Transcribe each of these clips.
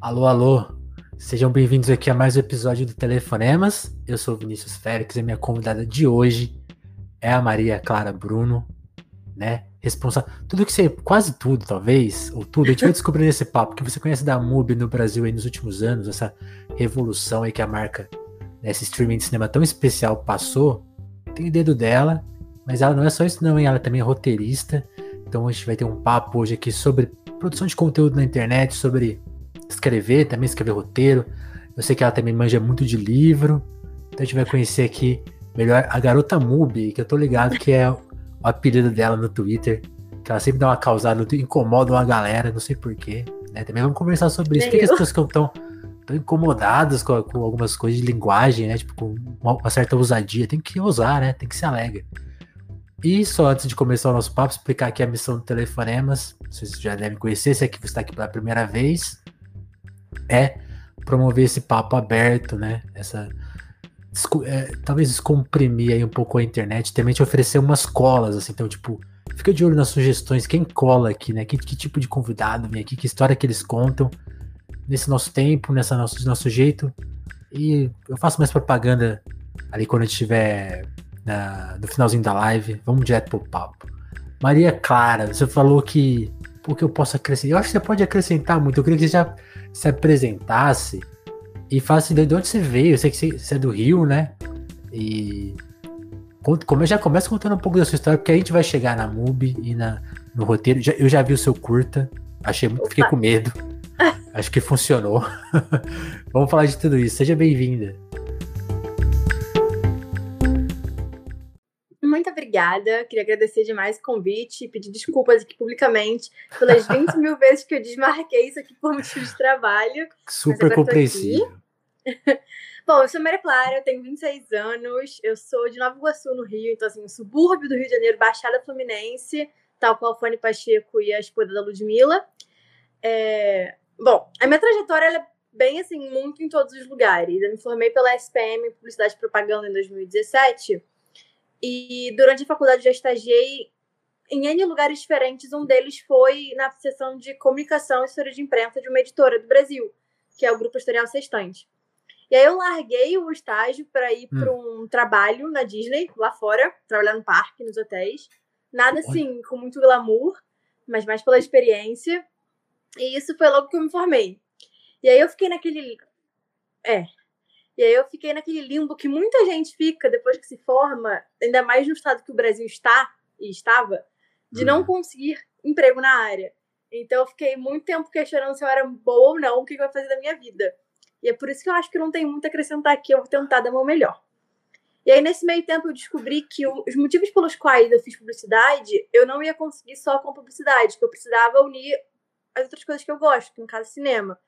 Alô, alô. Sejam bem-vindos aqui a mais um episódio do Telefonemas. Eu sou o Vinícius Félix e minha convidada de hoje é a Maria Clara Bruno, né? Responsável. Tudo que você. Quase tudo, talvez, ou tudo, a gente vai descobrir nesse papo que você conhece da MUBI no Brasil aí nos últimos anos, essa revolução aí que a marca, né, esse streaming de cinema tão especial passou. Tem o dedo dela, mas ela não é só isso, não, hein? Ela também é roteirista. Então a gente vai ter um papo hoje aqui sobre produção de conteúdo na internet, sobre escrever, também escrever roteiro. Eu sei que ela também manja muito de livro. Então a gente vai conhecer aqui melhor a garota Mubi, que eu tô ligado que é o apelido dela no Twitter. Que ela sempre dá uma causada, incomoda uma galera, não sei porquê. Né? Também vamos conversar sobre isso. Por que as pessoas estão tão, tão incomodadas com, com, algumas coisas de linguagem, né? Tipo, com uma, uma certa ousadia. Tem que ousar, né? Tem que ser alegre. E só antes de começar o nosso papo, explicar aqui a missão do Telefonemas. Vocês já devem conhecer, se aqui você está aqui pela primeira vez é promover esse papo aberto, né? Essa é, talvez descomprimir aí um pouco a internet, também te oferecer umas colas, assim, então, tipo, fica de olho nas sugestões, quem cola aqui, né? Que, que tipo de convidado vem aqui, que história que eles contam nesse nosso tempo, nessa nosso, nosso jeito. E eu faço mais propaganda ali quando gente estiver no finalzinho da live. Vamos direto pro papo. Maria Clara, você falou que o que eu posso acrescentar? Eu acho que você pode acrescentar muito. Eu queria que você já se apresentasse e falasse de onde você veio. Eu sei que você é do Rio, né? E como já começa contando um pouco da sua história, porque a gente vai chegar na MUBI e na, no roteiro. Eu já vi o seu curta, achei muito, fiquei com medo. Acho que funcionou. Vamos falar de tudo isso. Seja bem-vinda. Obrigada. Queria agradecer demais o convite e pedir desculpas aqui publicamente pelas 20 mil vezes que eu desmarquei isso aqui por motivo de trabalho. Super compreensível. Bom, eu sou Maria Clara, eu tenho 26 anos, eu sou de Nova Iguaçu, no Rio, então assim, subúrbio do Rio de Janeiro, Baixada Fluminense, tal qual Fone Pacheco e a esposa da Ludmilla. É... Bom, a minha trajetória é bem assim, muito em todos os lugares. Eu me formei pela SPM Publicidade e Propaganda em 2017 e durante a faculdade já estagiei em N lugares diferentes. Um deles foi na seção de comunicação e história de imprensa de uma editora do Brasil, que é o Grupo Editorial Sextante. E aí eu larguei o estágio para ir hum. para um trabalho na Disney, lá fora, trabalhar no parque, nos hotéis. Nada assim, com muito glamour, mas mais pela experiência. E isso foi logo que eu me formei. E aí eu fiquei naquele. É, e aí eu fiquei naquele limbo que muita gente fica depois que se forma, ainda mais no estado que o Brasil está e estava, de não uhum. conseguir emprego na área. Então eu fiquei muito tempo questionando se eu era boa ou não, o que eu ia fazer da minha vida. E é por isso que eu acho que não tem muito a acrescentar aqui, eu vou tentar dar o meu melhor. E aí, nesse meio tempo, eu descobri que os motivos pelos quais eu fiz publicidade, eu não ia conseguir só com publicidade, que eu precisava unir as outras coisas que eu gosto, que no caso cinema.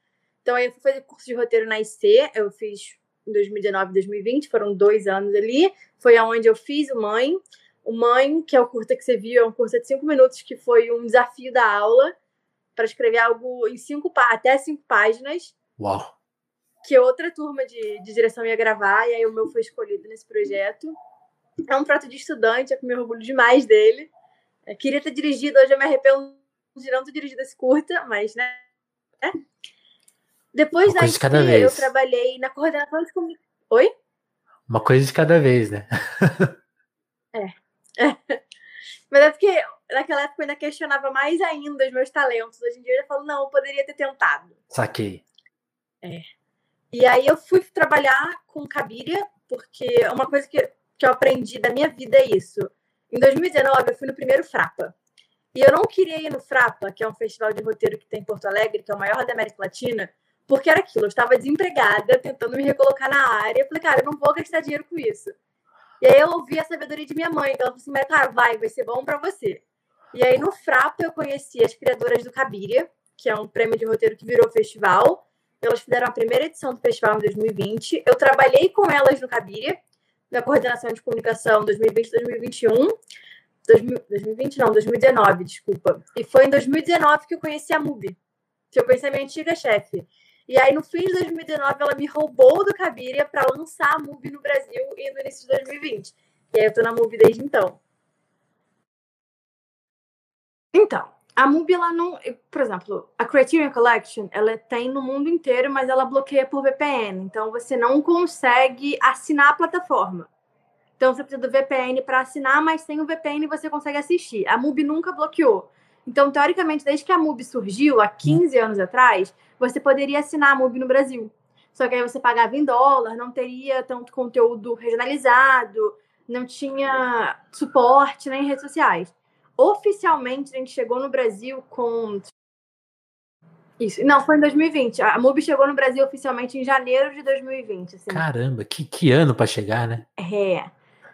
Então, aí eu fui fazer curso de roteiro na IC, eu fiz em 2019 e 2020, foram dois anos ali. Foi aonde eu fiz o Mãe. O Mãe, que é o curta que você viu, é um curta de cinco minutos, que foi um desafio da aula para escrever algo em cinco até cinco páginas. Uau! Que outra turma de, de direção ia gravar, e aí o meu foi escolhido nesse projeto. É um prato de estudante, é com meu orgulho demais dele. Eu queria ter dirigido, hoje eu me arrependo de não ter dirigido esse curta, mas, né? Depois da de vez. eu trabalhei na coordenação de comunicação. Oi? Uma coisa de cada vez, né? é. é. Mas é porque naquela época eu ainda questionava mais ainda os meus talentos. Hoje em dia eu já falo, não, eu poderia ter tentado. Saquei. É. E aí eu fui trabalhar com Cabiria, porque uma coisa que, que eu aprendi da minha vida é isso. Em 2019 eu fui no primeiro Frapa. E eu não queria ir no Frapa, que é um festival de roteiro que tem em Porto Alegre, que é o maior da América Latina, porque era aquilo, eu estava desempregada, tentando me recolocar na área. Eu falei, cara, eu não vou gastar dinheiro com isso. E aí eu ouvi a sabedoria de minha mãe, que ela falou assim, cara, vai, vai ser bom para você. E aí no Frapa eu conheci as criadoras do Cabiria, que é um prêmio de roteiro que virou festival. Elas fizeram a primeira edição do festival em 2020. Eu trabalhei com elas no Cabiria, na coordenação de comunicação 2020-2021. 2020 não, 2019, desculpa. E foi em 2019 que eu conheci a MUBI, que eu conheci a minha antiga chefe. E aí, no fim de 2019, ela me roubou do Cabiria para lançar a Movie no Brasil e no início de 2020. E aí, eu tô na Movie desde então. Então, a MUBI, ela não. Por exemplo, a Criterion Collection, ela tem no mundo inteiro, mas ela bloqueia por VPN. Então, você não consegue assinar a plataforma. Então, você precisa do VPN para assinar, mas sem o VPN você consegue assistir. A MUBI nunca bloqueou. Então, teoricamente, desde que a MUBI surgiu, há 15 anos atrás, você poderia assinar a MUBI no Brasil. Só que aí você pagava em dólar, não teria tanto conteúdo regionalizado, não tinha suporte nem redes sociais oficialmente a gente chegou no Brasil com. Isso. Não, foi em 2020. A MUBI chegou no Brasil oficialmente em janeiro de 2020. Assim. Caramba, que, que ano para chegar, né? É.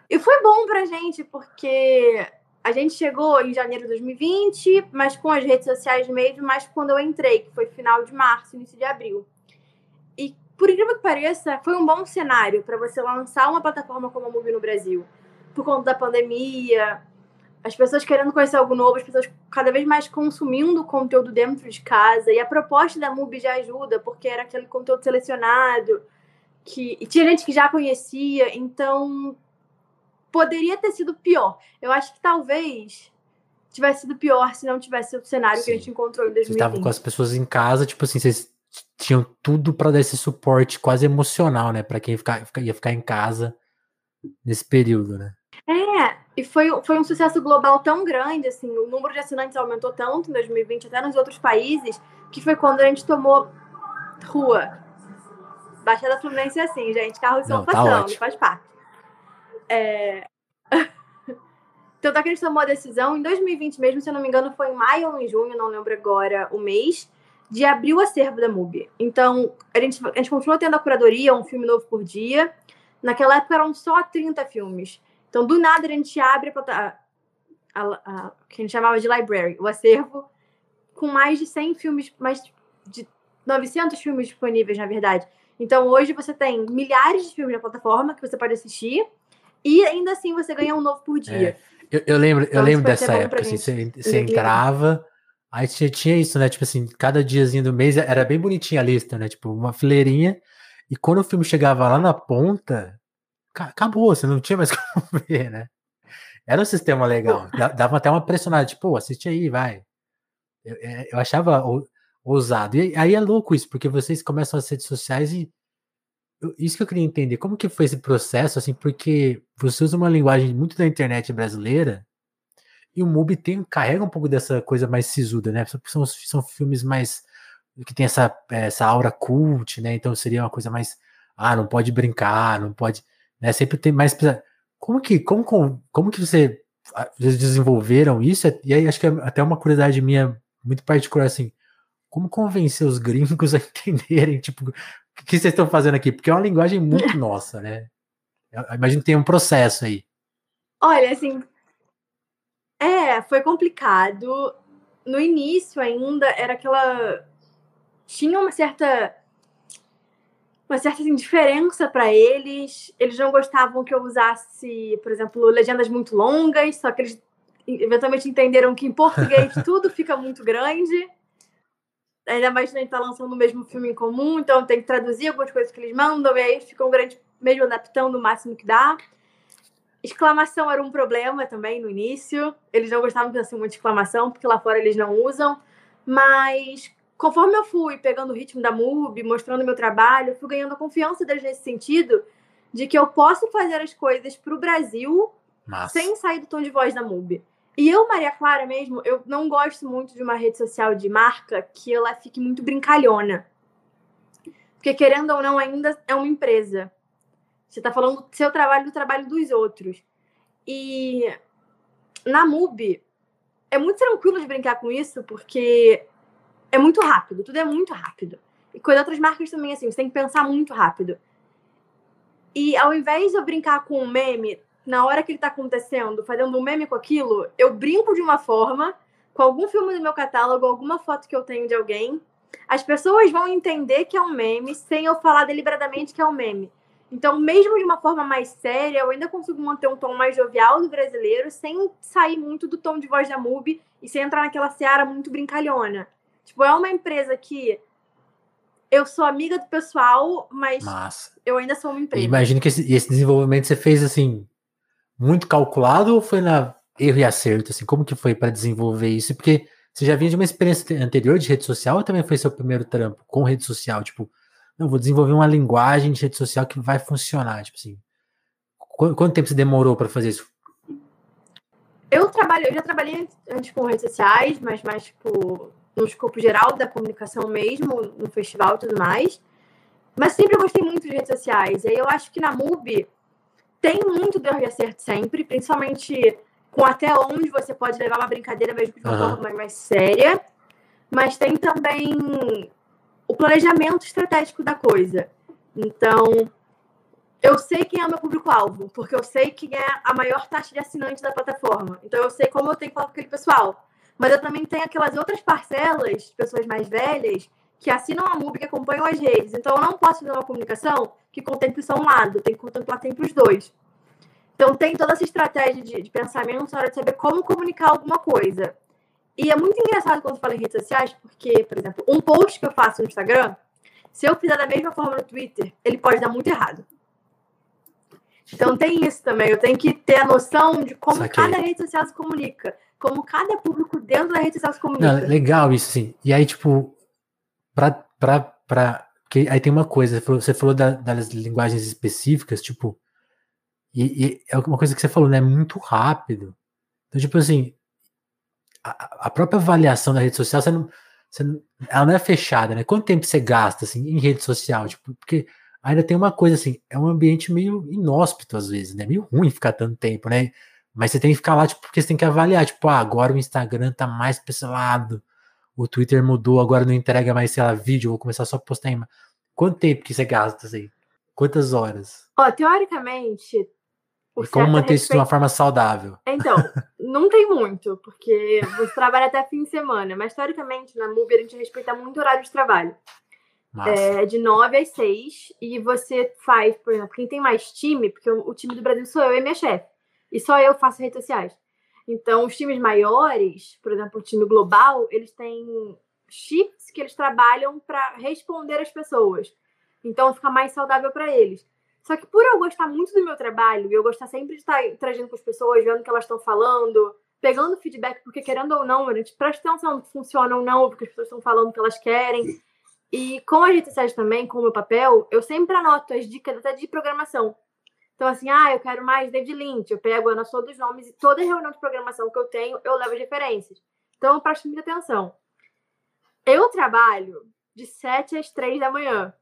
E foi bom pra gente, porque a gente chegou em janeiro de 2020, mas com as redes sociais mesmo, mas quando eu entrei, que foi final de março, início de abril. E por incrível que pareça, foi um bom cenário para você lançar uma plataforma como a MUBI no Brasil. Por conta da pandemia, as pessoas querendo conhecer algo novo, as pessoas cada vez mais consumindo conteúdo dentro de casa. E a proposta da MUBI já ajuda, porque era aquele conteúdo selecionado, que e tinha gente que já conhecia, então poderia ter sido pior. Eu acho que talvez tivesse sido pior se não tivesse o cenário Sim. que a gente encontrou em 2020. Vocês estavam com as pessoas em casa, tipo assim, vocês tinham tudo para dar esse suporte quase emocional, né, para quem ficar, ia ficar em casa nesse período, né? É, e foi, foi um sucesso global tão grande, assim, o número de assinantes aumentou tanto em 2020, até nos outros países, que foi quando a gente tomou rua. Baixada Fluminense é assim, gente, carros estão tá passando, ótimo. faz parte. É... então, tá que a gente tomou a decisão, em 2020 mesmo, se eu não me engano, foi em maio ou em junho, não lembro agora o mês, de abrir o acervo da MUBI. Então, a gente, a gente continua tendo a curadoria, um filme novo por dia. Naquela época eram só 30 filmes. Então, do nada, a gente abre a, a, a, que a gente chamava de library, o acervo, com mais de 100 filmes, mais de 900 filmes disponíveis, na verdade. Então, hoje você tem milhares de filmes na plataforma que você pode assistir e ainda assim você ganha um novo por dia. É. Eu, eu, lembro, então, eu lembro dessa época, assim, você, você entrava, aí tinha, tinha isso, né? Tipo assim, cada diazinho do mês era bem bonitinha a lista, né? Tipo, uma fileirinha. E quando o filme chegava lá na ponta, acabou, você não tinha mais como ver, né? Era um sistema legal. Dava até uma pressionada, tipo, assiste aí, vai. Eu, é, eu achava ousado. E aí é louco isso, porque vocês começam as redes sociais e isso que eu queria entender, como que foi esse processo, assim, porque você usa uma linguagem muito da internet brasileira e o MUBI tem, carrega um pouco dessa coisa mais sisuda, né? São, são filmes mais que tem essa, essa aura cult, né? Então seria uma coisa mais, ah, não pode brincar, não pode né? Sempre tem mais. Como que, como, como, como que você desenvolveram isso? E aí acho que é até uma curiosidade minha muito particular assim. Como convencer os gringos a entenderem, tipo, o que vocês estão fazendo aqui? Porque é uma linguagem muito nossa, né? Eu imagino que tem um processo aí. Olha, assim, é, foi complicado. No início ainda era aquela tinha uma certa uma certa indiferença para eles. Eles não gostavam que eu usasse, por exemplo, legendas muito longas, só que eles eventualmente entenderam que em português tudo fica muito grande. Ainda mais a gente tá lançando o mesmo filme em comum, então tem que traduzir algumas coisas que eles mandam, e aí ficam grande, mesmo adaptando o máximo que dá. Exclamação era um problema também no início. Eles não gostavam de assim, muita exclamação, porque lá fora eles não usam. Mas conforme eu fui pegando o ritmo da MUB, mostrando meu trabalho, fui ganhando a confiança deles nesse sentido de que eu posso fazer as coisas para o Brasil Massa. sem sair do tom de voz da MUB. E eu, Maria Clara mesmo, eu não gosto muito de uma rede social de marca que ela fique muito brincalhona. Porque, querendo ou não, ainda é uma empresa. Você está falando do seu trabalho do trabalho dos outros. E na MUB é muito tranquilo de brincar com isso, porque é muito rápido, tudo é muito rápido. E com as outras marcas também, assim, você tem que pensar muito rápido. E ao invés de eu brincar com um meme, na hora que ele tá acontecendo, fazendo um meme com aquilo, eu brinco de uma forma, com algum filme do meu catálogo, alguma foto que eu tenho de alguém. As pessoas vão entender que é um meme sem eu falar deliberadamente que é um meme. Então, mesmo de uma forma mais séria, eu ainda consigo manter um tom mais jovial do brasileiro, sem sair muito do tom de voz da MUBI e sem entrar naquela seara muito brincalhona. Tipo, é uma empresa que eu sou amiga do pessoal, mas Massa. eu ainda sou uma empresa. Imagino que esse, esse, desenvolvimento você fez assim muito calculado ou foi na erro e acerto assim? Como que foi para desenvolver isso? Porque você já vinha de uma experiência anterior de rede social ou também foi seu primeiro trampo com rede social? Tipo, não, vou desenvolver uma linguagem de rede social que vai funcionar, tipo assim. Quanto, quanto tempo você demorou para fazer isso? Eu trabalho, eu já trabalhei antes com redes sociais, mas mais tipo no escopo geral da comunicação mesmo, no festival e tudo mais. Mas sempre gostei muito de redes sociais. E aí eu acho que na MUBI tem muito de acerto sempre, principalmente com até onde você pode levar uma brincadeira mesmo de uma uhum. forma mais séria. Mas tem também o planejamento estratégico da coisa. Então, eu sei quem é o meu público-alvo, porque eu sei quem é a maior taxa de assinante da plataforma. Então, eu sei como eu tenho que falar com aquele pessoal. Mas eu também tenho aquelas outras parcelas de pessoas mais velhas que assinam a MUB, que acompanham as redes. Então, eu não posso fazer uma comunicação que contemple só um lado, tem que contemplar sempre os dois. Então, tem toda essa estratégia de, de pensamento na hora de saber como comunicar alguma coisa. E é muito engraçado quando fala em redes sociais, porque, por exemplo, um post que eu faço no Instagram, se eu fizer da mesma forma no Twitter, ele pode dar muito errado. Então tem isso também. Eu tenho que ter a noção de como Saquei. cada rede social se comunica, como cada público dentro da rede social se comunica. Não, legal isso, sim. E aí, tipo, pra, pra, pra, que aí tem uma coisa, você falou, você falou da, das linguagens específicas, tipo, e, e, é uma coisa que você falou, né? Muito rápido. Então, tipo assim, a, a própria avaliação da rede social, você não, você não, ela não é fechada, né? Quanto tempo você gasta assim, em rede social? Tipo, porque ainda tem uma coisa assim, é um ambiente meio inóspito às vezes, né? Meio ruim ficar tanto tempo, né? Mas você tem que ficar lá, tipo, porque você tem que avaliar, tipo, ah, agora o Instagram tá mais lado, o Twitter mudou, agora não entrega mais, sei lá, vídeo, vou começar só a postar em... Quanto tempo que você gasta, assim? Quantas horas? Ó, teoricamente, e como manter isso de uma forma saudável? Então, não tem muito, porque você trabalha até fim de semana, mas teoricamente na MUBI a gente respeita muito o horário de trabalho. É de 9 às 6, e você faz, por exemplo, quem tem mais time, porque o, time do Brasil sou eu e minha chefe, e só eu faço redes sociais. Então, os times maiores, por exemplo, o time global, eles têm chips que eles trabalham para responder às pessoas. Então, fica mais saudável para eles. Só que por eu gostar muito do meu trabalho e eu gostar sempre de estar interagindo com as pessoas, vendo o que elas estão falando, pegando feedback, porque querendo ou não, a gente presta atenção no que funciona ou não, porque as pessoas estão falando o que elas querem. E com a sociais também, com o meu papel, eu sempre anoto as dicas até de programação. Então, assim, ah, eu quero mais David Lynch, eu pego, eu anoto todos os nomes e toda reunião de programação que eu tenho, eu levo as referências. Então, eu presto muita atenção. Eu trabalho de 7 às 3 da manhã.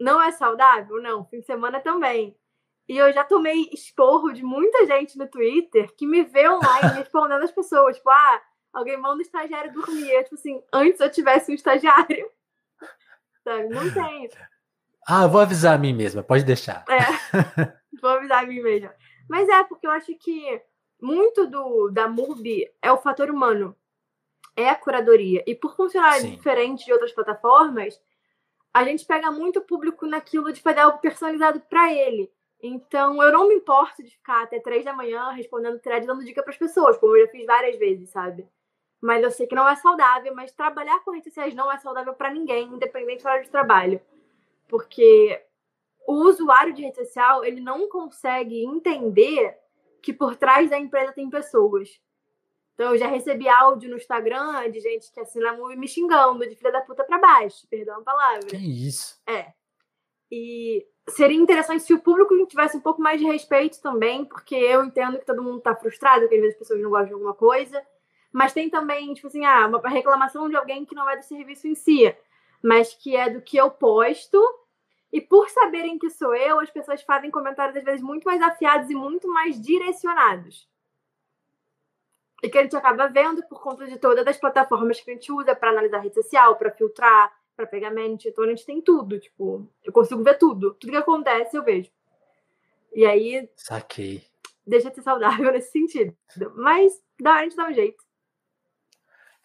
Não é saudável? Não. Fim de semana também. E eu já tomei esporro de muita gente no Twitter que me vê online respondendo as pessoas. Tipo, ah, alguém manda o estagiário dormir. Eu, tipo assim, antes eu tivesse um estagiário. Sabe? Não tem. Ah, vou avisar a mim mesma, pode deixar. É, vou avisar a mim mesma. Mas é, porque eu acho que muito do da MUBI é o fator humano. É a curadoria. E por funcionar Sim. diferente de outras plataformas, a gente pega muito público naquilo de fazer algo personalizado para ele. Então, eu não me importo de ficar até três da manhã respondendo thread, dando dica para as pessoas, como eu já fiz várias vezes, sabe? Mas eu sei que não é saudável, mas trabalhar com redes sociais não é saudável para ninguém, independente do horário de trabalho. Porque o usuário de rede social, ele não consegue entender que por trás da empresa tem pessoas. Então, eu já recebi áudio no Instagram de gente que assina muito me xingando de filha da puta pra baixo, perdão a palavra. Que isso? É. E seria interessante se o público tivesse um pouco mais de respeito também, porque eu entendo que todo mundo tá frustrado, que às vezes as pessoas não gostam de alguma coisa. Mas tem também, tipo assim, ah, uma reclamação de alguém que não é do serviço em si, mas que é do que eu posto. E por saberem que sou eu, as pessoas fazem comentários às vezes muito mais afiados e muito mais direcionados e que a gente acaba vendo por conta de todas as plataformas que a gente usa para analisar rede social, para filtrar, para pegar mente. Então a gente tem tudo, tipo, eu consigo ver tudo. Tudo que acontece eu vejo. E aí. Saquei. Deixa de ser saudável nesse sentido. Mas dá, a gente dá um jeito.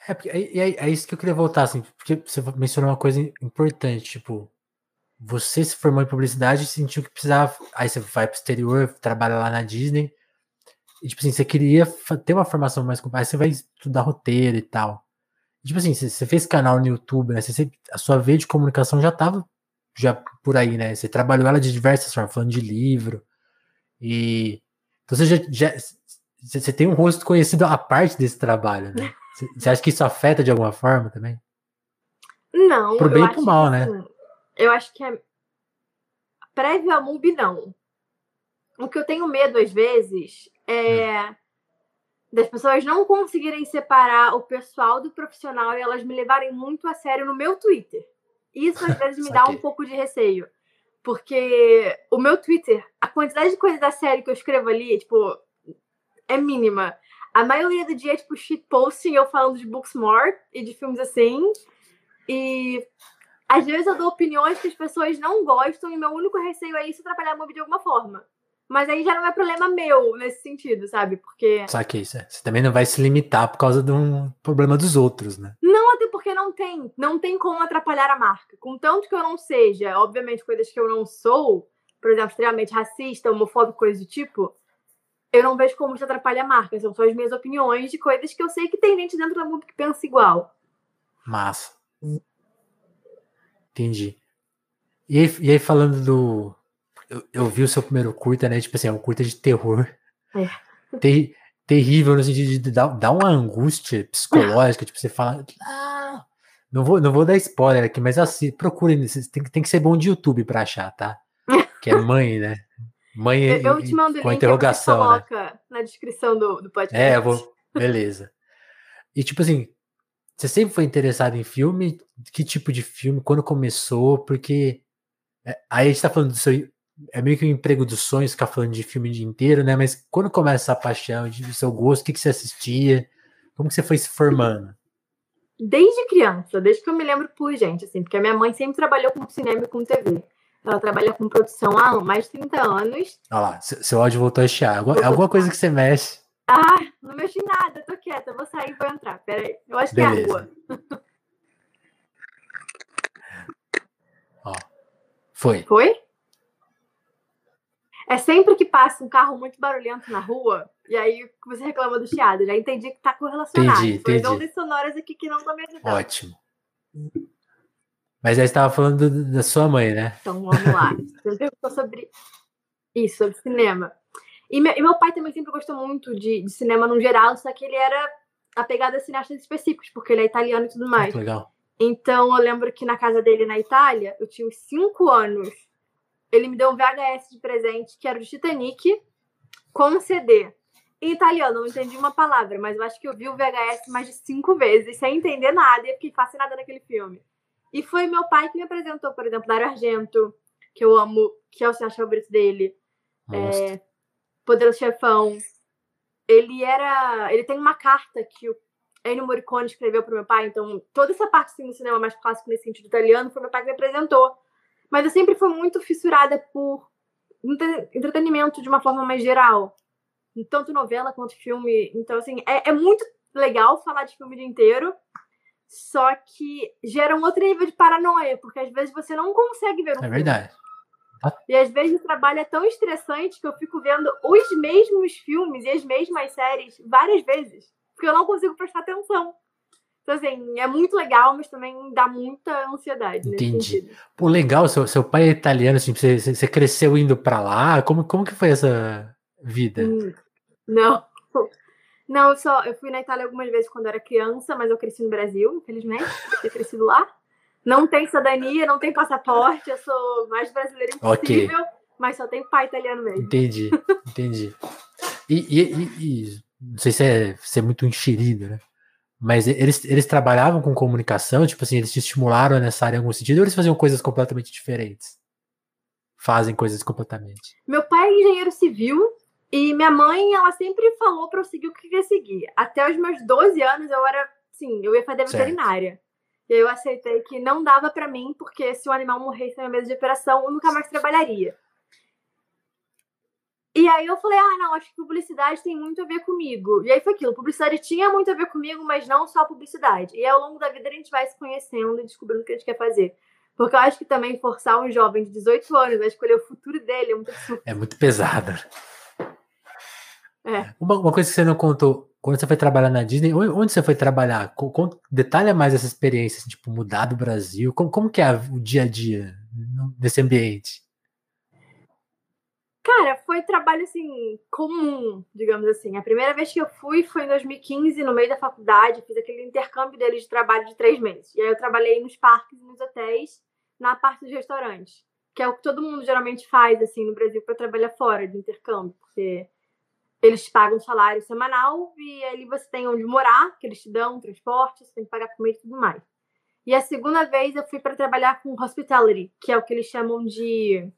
É, é, é isso que eu queria voltar, assim, porque você mencionou uma coisa importante, tipo, você se formou em publicidade e sentiu que precisava. Aí você vai pro exterior, trabalha lá na Disney e, tipo assim, você queria ter uma formação mais completa, você vai estudar roteiro e tal. E, tipo assim, você fez canal no YouTube, né? Você, a sua veia de comunicação já tava já por aí, né? Você trabalhou ela de diversas formas, falando de livro. E então você já, já você tem um rosto conhecido à parte desse trabalho, né? Você acha que isso afeta de alguma forma também? Não. Pro bem e pro mal, né? Assim, eu acho que é. Prévio a MUBI, não. O que eu tenho medo, às vezes, é hum. das pessoas não conseguirem separar o pessoal do profissional e elas me levarem muito a sério no meu Twitter. Isso, às vezes, me dá um pouco de receio. Porque o meu Twitter, a quantidade de coisa da série que eu escrevo ali, tipo, é mínima. A maioria do dia é, tipo, shitposting, eu falando de Booksmart e de filmes assim. E às vezes eu dou opiniões que as pessoas não gostam e meu único receio é isso atrapalhar a movie de alguma forma. Mas aí já não é problema meu nesse sentido, sabe? Porque. Sabe isso? É. Você também não vai se limitar por causa de um problema dos outros, né? Não, até porque não tem. Não tem como atrapalhar a marca. Contanto que eu não seja, obviamente, coisas que eu não sou, por exemplo, extremamente racista, homofóbico, coisa do tipo, eu não vejo como isso atrapalha a marca. São só as minhas opiniões de coisas que eu sei que tem gente dentro da mundo que pensa igual. Massa. Entendi. E aí, e aí falando do. Eu, eu, vi o seu primeiro curta, né? Tipo assim, é um curta de terror. É. Ter, terrível no sentido de dar, dar uma angústia psicológica. tipo, você fala. Ah, não, vou, não vou dar spoiler aqui, mas assim, procurem. Tem, tem que ser bom de YouTube pra achar, tá? Que é mãe, né? Mãe eu, eu te mando com link interrogação. Né? coloca na descrição do, do podcast. É, eu vou. Beleza. E tipo assim, você sempre foi interessado em filme? Que tipo de filme? Quando começou? Porque é, aí a gente tá falando do seu. É meio que um emprego dos sonhos ficar falando de filme o dia inteiro, né? Mas quando começa essa paixão, do seu gosto, o que, que você assistia? Como que você foi se formando? Desde criança, desde que eu me lembro por gente, assim, porque a minha mãe sempre trabalhou com cinema e com TV. Ela trabalha com produção há mais de 30 anos. Olha lá, seu áudio voltou a chiar. Alguma, alguma coisa que você mexe. Ah, não mexi nada, tô quieta, vou sair e vou entrar. Pera aí. Eu acho Beleza. que é a rua. Ó. Foi. Foi? É sempre que passa um carro muito barulhento na rua, e aí você reclama do chiado. Já entendi que tá correlacionado. Entendi, entendi. ondas sonoras aqui que não estão me ajudando. Ótimo. Mas aí estava falando da sua mãe, né? Então vamos lá. Você perguntou sobre isso, sobre cinema. E, me, e, meu pai também sempre gostou muito de, de, cinema no geral, só que ele era apegado a cineastas específicos, porque ele é italiano e tudo mais. legal. Então eu lembro que na casa dele na Itália, eu tinha uns 5 anos. Ele me deu um VHS de presente que era o Titanic com um CD. Em italiano, não entendi uma palavra, mas eu acho que eu vi o VHS mais de cinco vezes, sem entender nada, e eu fiquei fascinada naquele filme. E foi meu pai que me apresentou, por exemplo, Dario Argento, que eu amo, que é o cinema favorito dele. É, Poderoso Chefão. Ele era. Ele tem uma carta que o Ennio Morricone escreveu pro meu pai, então toda essa parte assim, do cinema mais clássico nesse sentido italiano foi meu pai que me apresentou. Mas eu sempre fui muito fissurada por entretenimento de uma forma mais geral. Tanto novela quanto filme. Então, assim, é, é muito legal falar de filme o dia inteiro. Só que gera um outro nível de paranoia, porque às vezes você não consegue ver um É filme. verdade. E às vezes o trabalho é tão estressante que eu fico vendo os mesmos filmes e as mesmas séries várias vezes, porque eu não consigo prestar atenção. Então, assim, é muito legal, mas também dá muita ansiedade. Entendi. Pô, legal, seu, seu pai é italiano, assim, você, você cresceu indo para lá? Como, como que foi essa vida? Hum, não. Não, eu só eu fui na Itália algumas vezes quando era criança, mas eu cresci no Brasil, infelizmente, eu ter crescido lá. Não tem cidadania, não tem passaporte, eu sou mais brasileira impossível, okay. mas só tenho pai italiano mesmo. Entendi, entendi. E, e, e, não sei se é, se é muito enxerido, né? Mas eles, eles trabalhavam com comunicação, tipo assim, eles te estimularam nessa área em algum sentido, ou eles faziam coisas completamente diferentes? Fazem coisas completamente. Meu pai é engenheiro civil e minha mãe, ela sempre falou para eu seguir o que eu queria seguir. Até os meus 12 anos eu era, sim, eu ia fazer veterinária. E aí eu aceitei que não dava para mim, porque se o animal morresse na mesa de operação, eu nunca mais trabalharia. E aí eu falei, ah, não, acho que publicidade tem muito a ver comigo. E aí foi aquilo, publicidade tinha muito a ver comigo, mas não só publicidade. E ao longo da vida a gente vai se conhecendo e descobrindo o que a gente quer fazer. Porque eu acho que também forçar um jovem de 18 anos a escolher o futuro dele é muito absurdo. É muito pesado. É. Uma, uma coisa que você não contou, quando você foi trabalhar na Disney, onde você foi trabalhar? Detalha mais essa experiência, assim, tipo, mudar do Brasil. Como, como que é o dia a dia nesse ambiente? Cara, foi trabalho assim comum, digamos assim. A primeira vez que eu fui foi em 2015, no meio da faculdade, fiz aquele intercâmbio deles de trabalho de três meses. E aí eu trabalhei nos parques nos hotéis, na parte dos restaurantes, que é o que todo mundo geralmente faz assim no Brasil para trabalhar fora de intercâmbio, porque eles pagam salário semanal e ali você tem onde morar, que eles te dão transporte, você tem que pagar comida e tudo mais. E a segunda vez eu fui para trabalhar com hospitality, que é o que eles chamam de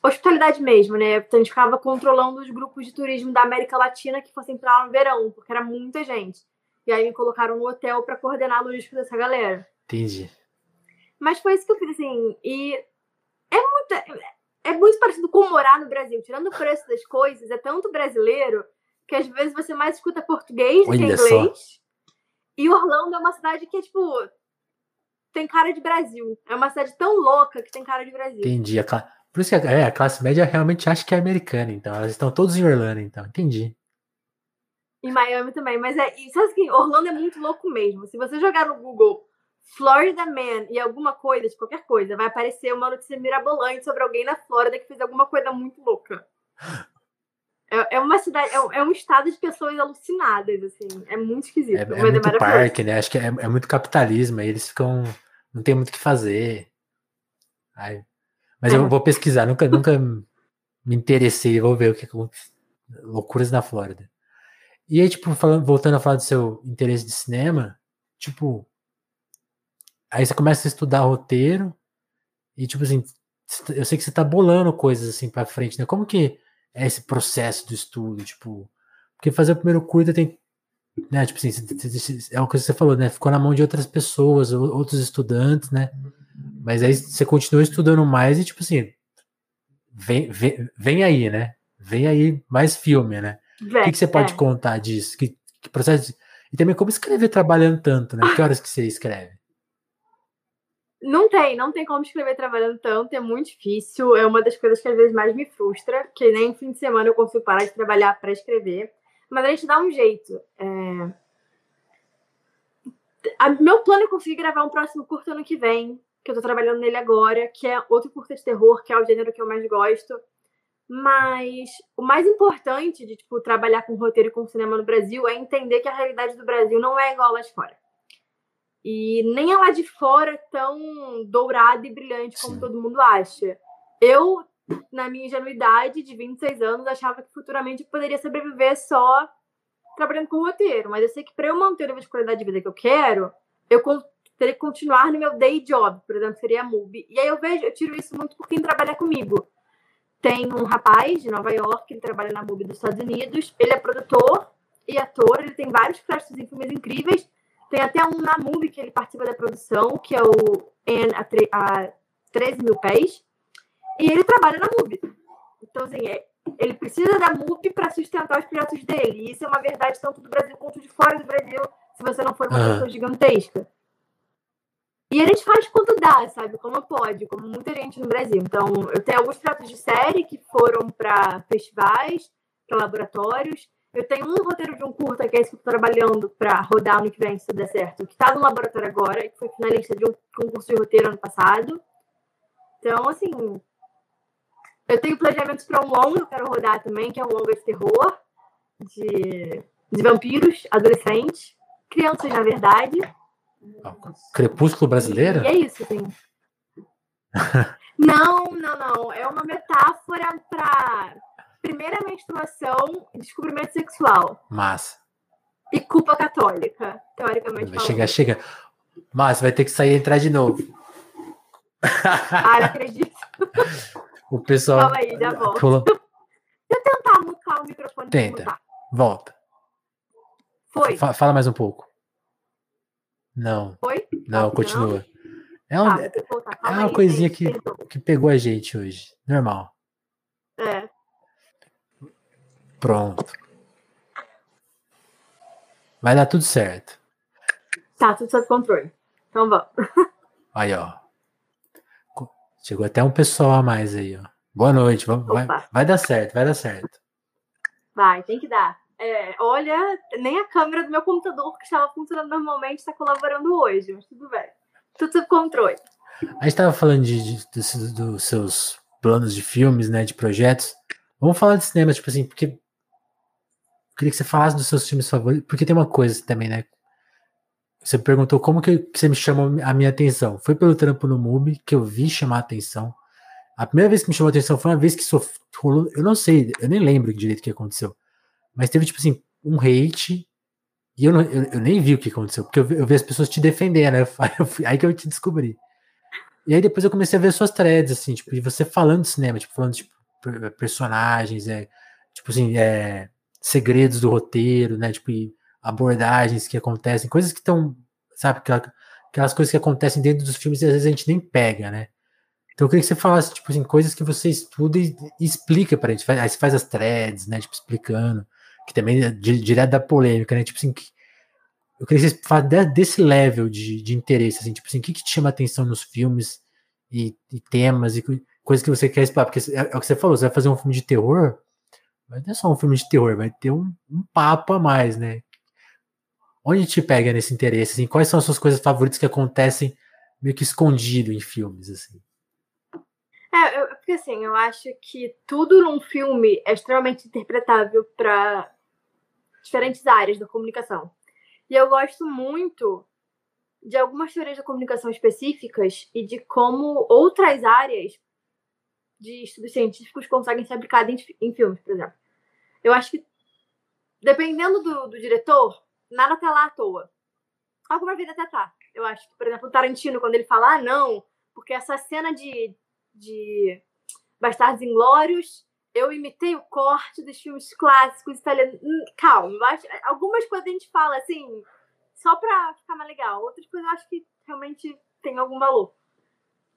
hospitalidade mesmo, né? Então a gente ficava controlando os grupos de turismo da América Latina que fossem para lá no verão, porque era muita gente. E aí me colocaram no hotel para coordenar a logística dessa galera. Entendi. Mas foi isso que eu fiz, assim. E é muito, é muito parecido com morar no Brasil. Tirando o preço das coisas, é tanto brasileiro que às vezes você mais escuta português do que inglês. Só. E Orlando é uma cidade que é, tipo, tem cara de Brasil. É uma cidade tão louca que tem cara de Brasil. Entendi. Por isso que a, é, a classe média realmente acha que é americana, então. Elas estão todos em Orlando, então. Entendi. Em Miami também. Mas é. Sabe que Orlando é muito louco mesmo. Se você jogar no Google Florida Man e alguma coisa, de qualquer coisa, vai aparecer uma notícia mirabolante sobre alguém na Flórida que fez alguma coisa muito louca. É, é uma cidade, é, é um estado de pessoas alucinadas, assim. É muito esquisito. É, é muito parque, né? Acho que é, é muito capitalismo. Aí eles ficam. Não tem muito o que fazer. Aí mas eu é. vou pesquisar, nunca, nunca me interessei, vou ver o que loucuras na Flórida. E aí, tipo, falando, voltando a falar do seu interesse de cinema, tipo, aí você começa a estudar roteiro e tipo assim, eu sei que você tá bolando coisas assim para frente, né? Como que é esse processo do estudo, tipo, porque fazer o primeiro curta tem né, tipo assim, é uma coisa que você falou, né? Ficou na mão de outras pessoas, outros estudantes, né? Mas aí você continua estudando mais e, tipo assim, vem, vem, vem aí, né? Vem aí mais filme, né? Vem, o que, que você pode é. contar disso? Que, que processo de... E também como escrever trabalhando tanto, né? Que horas que você escreve? Não tem, não tem como escrever trabalhando tanto, é muito difícil. É uma das coisas que às vezes mais me frustra, que nem fim de semana eu consigo parar de trabalhar para escrever. Mas a gente dá um jeito. É... A, meu plano é conseguir gravar um próximo curto ano que vem que eu tô trabalhando nele agora, que é outro curta de terror, que é o gênero que eu mais gosto. Mas o mais importante de tipo, trabalhar com roteiro e com cinema no Brasil é entender que a realidade do Brasil não é igual lá de fora. E nem a lá de fora tão dourada e brilhante como Sim. todo mundo acha. Eu, na minha ingenuidade de 26 anos, achava que futuramente eu poderia sobreviver só trabalhando com roteiro. Mas eu sei que para eu manter o nível de qualidade de vida que eu quero, eu teria que continuar no meu day job, por exemplo, seria a MUBI. E aí eu vejo, eu tiro isso muito por quem trabalha comigo. Tem um rapaz de Nova York, ele trabalha na MUBI dos Estados Unidos, ele é produtor e ator, ele tem vários créditos em filmes incríveis. Tem até um na MUBI que ele participa da produção, que é o N a, a 13 mil pés. E ele trabalha na MUBI. Então, assim, é, ele precisa da MUBI para sustentar os projetos dele. E isso é uma verdade tanto do Brasil quanto de fora do Brasil, se você não for uma uhum. pessoa gigantesca. E a gente faz quando dá, sabe? Como pode, como muita gente no Brasil. Então, eu tenho alguns pratos de série que foram para festivais, para laboratórios. Eu tenho um roteiro de um curta, que é esse que eu estou trabalhando para rodar no que vem, se tudo der certo, que está no laboratório agora, que foi finalista de um concurso de roteiro ano passado. Então, assim, eu tenho planejamentos para um longo, eu quero rodar também, que é um longa de terror, de, de vampiros, adolescentes, crianças, na verdade. Crepúsculo brasileiro? E é isso, sim. não, não, não. É uma metáfora para primeira menstruação e descobrimento sexual. Massa. E culpa católica, teoricamente. Chega, chega. Mas vai ter que sair e entrar de novo. Ah, não acredito. O pessoal. Calma aí, já volto. Pula... Deixa eu tentar mutar o microfone. Tenta. Volta. Foi. Fala mais um pouco. Não. Foi? Não, continua. É, um, tá, é uma aí, coisinha que, que pegou a gente hoje. Normal. É. Pronto. Vai dar tudo certo. Tá, tudo sob controle. Então vamos. Aí, ó. Chegou até um pessoal a mais aí, ó. Boa noite. Vai, vai dar certo, vai dar certo. Vai, tem que dar. É, olha, nem a câmera do meu computador, que estava funcionando normalmente, está colaborando hoje, mas tudo bem. Tudo sob controle. A gente estava falando de, de, dos seus planos de filmes, né, de projetos. Vamos falar de cinema, tipo assim, porque queria que você falasse dos seus filmes favoritos, porque tem uma coisa também, né? Você perguntou como que, você me chamou a minha atenção. Foi pelo trampo no MUBI que eu vi chamar a atenção. A primeira vez que me chamou a atenção foi uma vez que sof... eu não sei, eu nem lembro direito o que aconteceu. Mas teve, tipo assim, um hate e eu, não, eu, eu, nem vi o que aconteceu, porque eu vi, eu vi as pessoas te defendendo, né? Aí que eu te descobri. E aí depois eu comecei a ver suas threads, assim, tipo, de você falando de cinema, tipo, falando de tipo, personagens, é, tipo assim, é, segredos do roteiro, né? Tipo, abordagens que acontecem, coisas que estão, sabe, aquelas coisas que acontecem dentro dos filmes e às vezes a gente nem pega, né? Então eu queria que você falasse, tipo assim, coisas que você estuda e, e explica pra gente. Aí você faz as threads, né? Tipo, explicando que também é direto da polêmica, né? Tipo assim, que, eu queria que você falasse desse level de, de interesse, assim, tipo assim, o que, que te chama atenção nos filmes e, e temas e coisas que você quer explorar, porque é, é, o que você falou, você vai fazer um filme de terror, não é só um filme de terror, vai ter um, um papo a mais, né? Onde te pega nesse interesse, assim, quais são as suas coisas favoritas que acontecem meio que escondido em filmes, assim? É, eu, porque assim, eu acho que tudo num filme é extremamente interpretável para diferentes áreas da comunicação. E eu gosto muito de algumas teorias da comunicação específicas e de como outras áreas de estudos científicos conseguem ser aplicadas em, em filmes, por exemplo. Eu acho que, dependendo do, do diretor, nada tá lá à toa. Alguma vida até tá. Eu acho que, por exemplo, o Tarantino, quando ele fala, ah, não, porque essa cena de de Bastardos Inglórios, eu imitei o corte dos filmes clássicos italianos. Hum, calma, acho, algumas coisas a gente fala assim, só pra ficar mais legal. Outras coisas eu acho que realmente tem algum valor.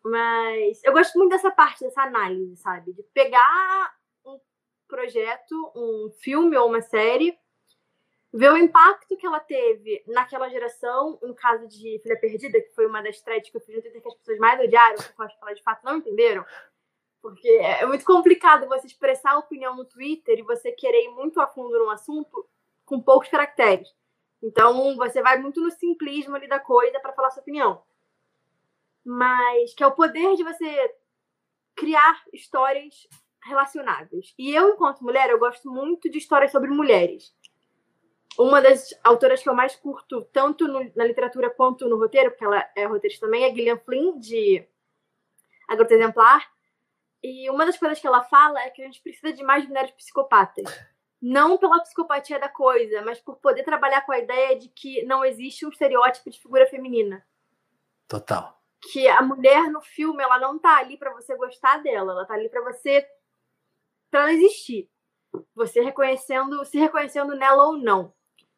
Mas eu gosto muito dessa parte, dessa análise, sabe? De pegar projeto, um filme ou uma série, ver o impacto que ela teve naquela geração, no caso de Filha Perdida, que foi uma das threads que eu fiz no Twitter que as pessoas mais odiaram, porque eu acho que elas de fato não entenderam. Porque é muito complicado você expressar a opinião no Twitter e você querer ir muito a fundo num assunto com poucos caracteres. Então, você vai muito no simplismo ali da coisa para falar sua opinião. Mas que é o poder de você criar histórias relacionáveis. E eu, enquanto mulher, eu gosto muito de histórias sobre mulheres uma das autoras que eu mais curto, tanto no, na literatura quanto no roteiro, porque ela é roteirista também, é Gillian Flynn, de A Garota Exemplar. E uma das coisas que ela fala é que a gente precisa de mais mulheres psicopatas. Não pela psicopatia da coisa, mas por poder trabalhar com a ideia de que não existe um estereótipo de figura feminina. Total. Que a mulher no filme, ela não tá ali para você gostar dela, ela tá ali para você para ela existir. Você reconhecendo, se reconhecendo nela ou não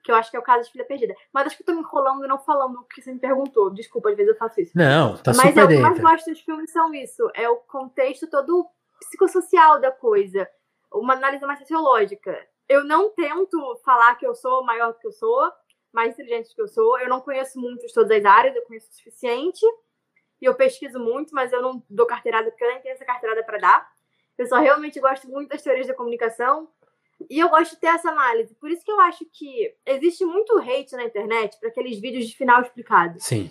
que eu acho que é o caso de Filha Perdida. Mas acho que eu tô me enrolando e não falando o que você me perguntou. Desculpa, às vezes eu faço isso. Não, tá Mas super é, o que eu mais gosto dos filmes são isso. É o contexto todo psicossocial da coisa. Uma análise mais sociológica. Eu não tento falar que eu sou maior do que eu sou, mais inteligente do que eu sou. Eu não conheço muito de todas as áreas, eu conheço o suficiente. E eu pesquiso muito, mas eu não dou carteirada porque eu nem tenho essa carteirada para dar. Eu só realmente gosto muito das teorias da comunicação e eu gosto de ter essa análise. Por isso que eu acho que existe muito hate na internet para aqueles vídeos de final explicado. Sim.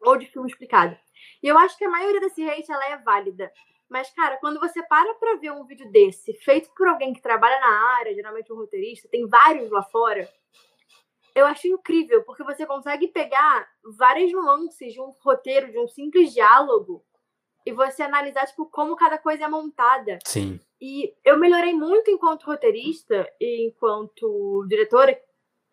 Ou de filme explicado. E eu acho que a maioria desse hate ela é válida. Mas, cara, quando você para pra ver um vídeo desse, feito por alguém que trabalha na área, geralmente um roteirista, tem vários lá fora, eu acho incrível, porque você consegue pegar várias nuances de um roteiro, de um simples diálogo, e você analisar, tipo, como cada coisa é montada. Sim. E eu melhorei muito enquanto roteirista e enquanto diretora,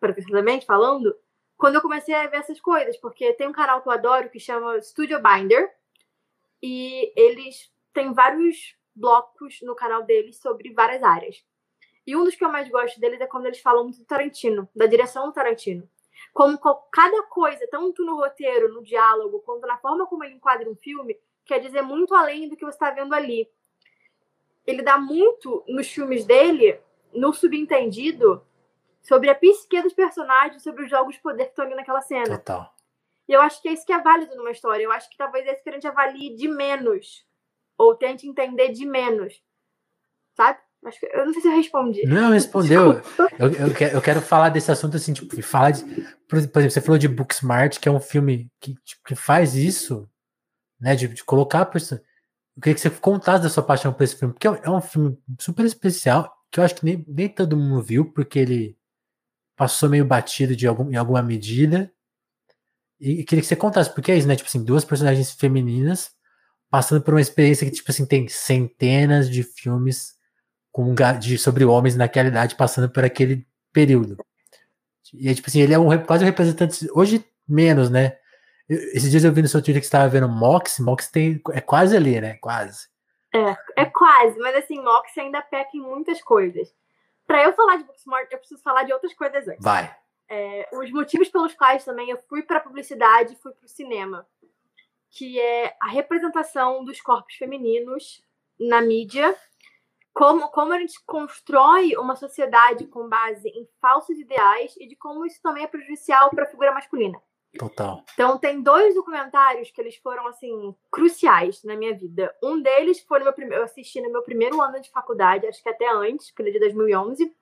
profissionalmente falando, quando eu comecei a ver essas coisas, porque tem um canal que eu adoro que chama Studio Binder, e eles têm vários blocos no canal deles sobre várias áreas. E um dos que eu mais gosto deles é quando eles falam do Tarantino, da direção do Tarantino. Como cada coisa, tanto no roteiro, no diálogo, quanto na forma como ele enquadra um filme, quer dizer muito além do que você está vendo ali ele dá muito nos filmes dele, no subentendido, sobre a psique dos personagens, sobre os jogos de poder que estão ali naquela cena. Total. E eu acho que é isso que é válido numa história. Eu acho que talvez é isso que a gente avalie de menos. Ou tente entender de menos. Sabe? Acho que, eu não sei se eu respondi. Não, respondeu. Eu, eu, quero, eu quero falar desse assunto assim, tipo, falar de. Por exemplo, você falou de Booksmart, que é um filme que, tipo, que faz isso, né? De, de colocar a eu queria que você contasse da sua paixão por esse filme, porque é um filme super especial, que eu acho que nem, nem todo mundo viu, porque ele passou meio batido de algum, em alguma medida. E, e queria que você contasse, porque é isso, né? Tipo assim, duas personagens femininas passando por uma experiência que, tipo assim, tem centenas de filmes com, de, sobre homens naquela idade passando por aquele período. E tipo assim, ele é um, quase um representante, hoje menos, né? Esses dias eu vi no seu Twitter que você estava vendo Mox, Mox tem, é quase ali, né? Quase. É, é quase, mas assim, Mox ainda peca em muitas coisas. Para eu falar de Booksmart, eu preciso falar de outras coisas antes. Vai. É, os motivos pelos quais também eu fui para publicidade e fui para o cinema, que é a representação dos corpos femininos na mídia, como, como a gente constrói uma sociedade com base em falsos ideais e de como isso também é prejudicial para a figura masculina. Total. Então tem dois documentários que eles foram assim cruciais na minha vida. Um deles foi no meu primeiro, eu assisti no meu primeiro ano de faculdade, acho que até antes, porque ele é de 2011,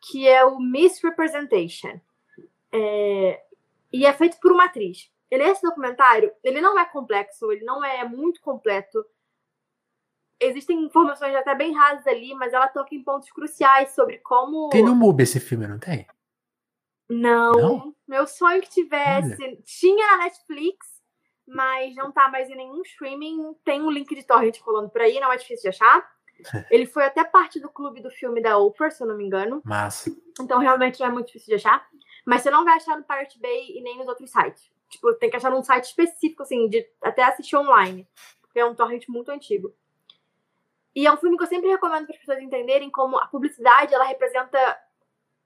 que é o Misrepresentation. É, e é feito por uma atriz. Ele, esse documentário, ele não é complexo, ele não é muito completo. Existem informações até bem rasas ali, mas ela toca em pontos cruciais sobre como. Tem no MUBI esse filme, não tem? Não, não? meu sonho que tivesse. Olha. Tinha na Netflix, mas não tá mais em nenhum streaming. Tem um link de torrent rolando por aí, não é difícil de achar. Ele foi até parte do clube do filme da Oprah, se eu não me engano. Massa. Então realmente não é muito difícil de achar. Mas você não vai achar no Pirate Bay e nem nos outros sites. Tipo, tem que achar num site específico, assim, de até assistir online. Porque é um torrent muito antigo. E é um filme que eu sempre recomendo para as pessoas entenderem como a publicidade ela representa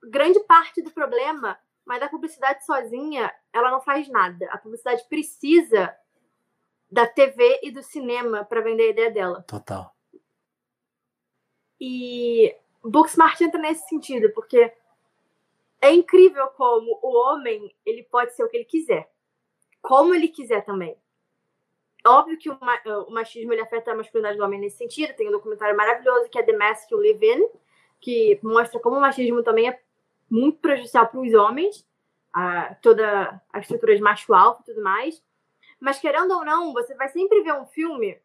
grande parte do problema, mas a publicidade sozinha, ela não faz nada. A publicidade precisa da TV e do cinema para vender a ideia dela. Total. E Booksmart entra nesse sentido, porque é incrível como o homem ele pode ser o que ele quiser, como ele quiser também. Óbvio que o, machismo ele afeta a masculinidade do homem nesse sentido. Tem um documentário maravilhoso que é The Mask You Live In, que mostra como o machismo também é muito prejudicial para os homens, a, toda a estrutura de macho alfa e tudo mais. Mas querendo ou não, você vai sempre ver um filme,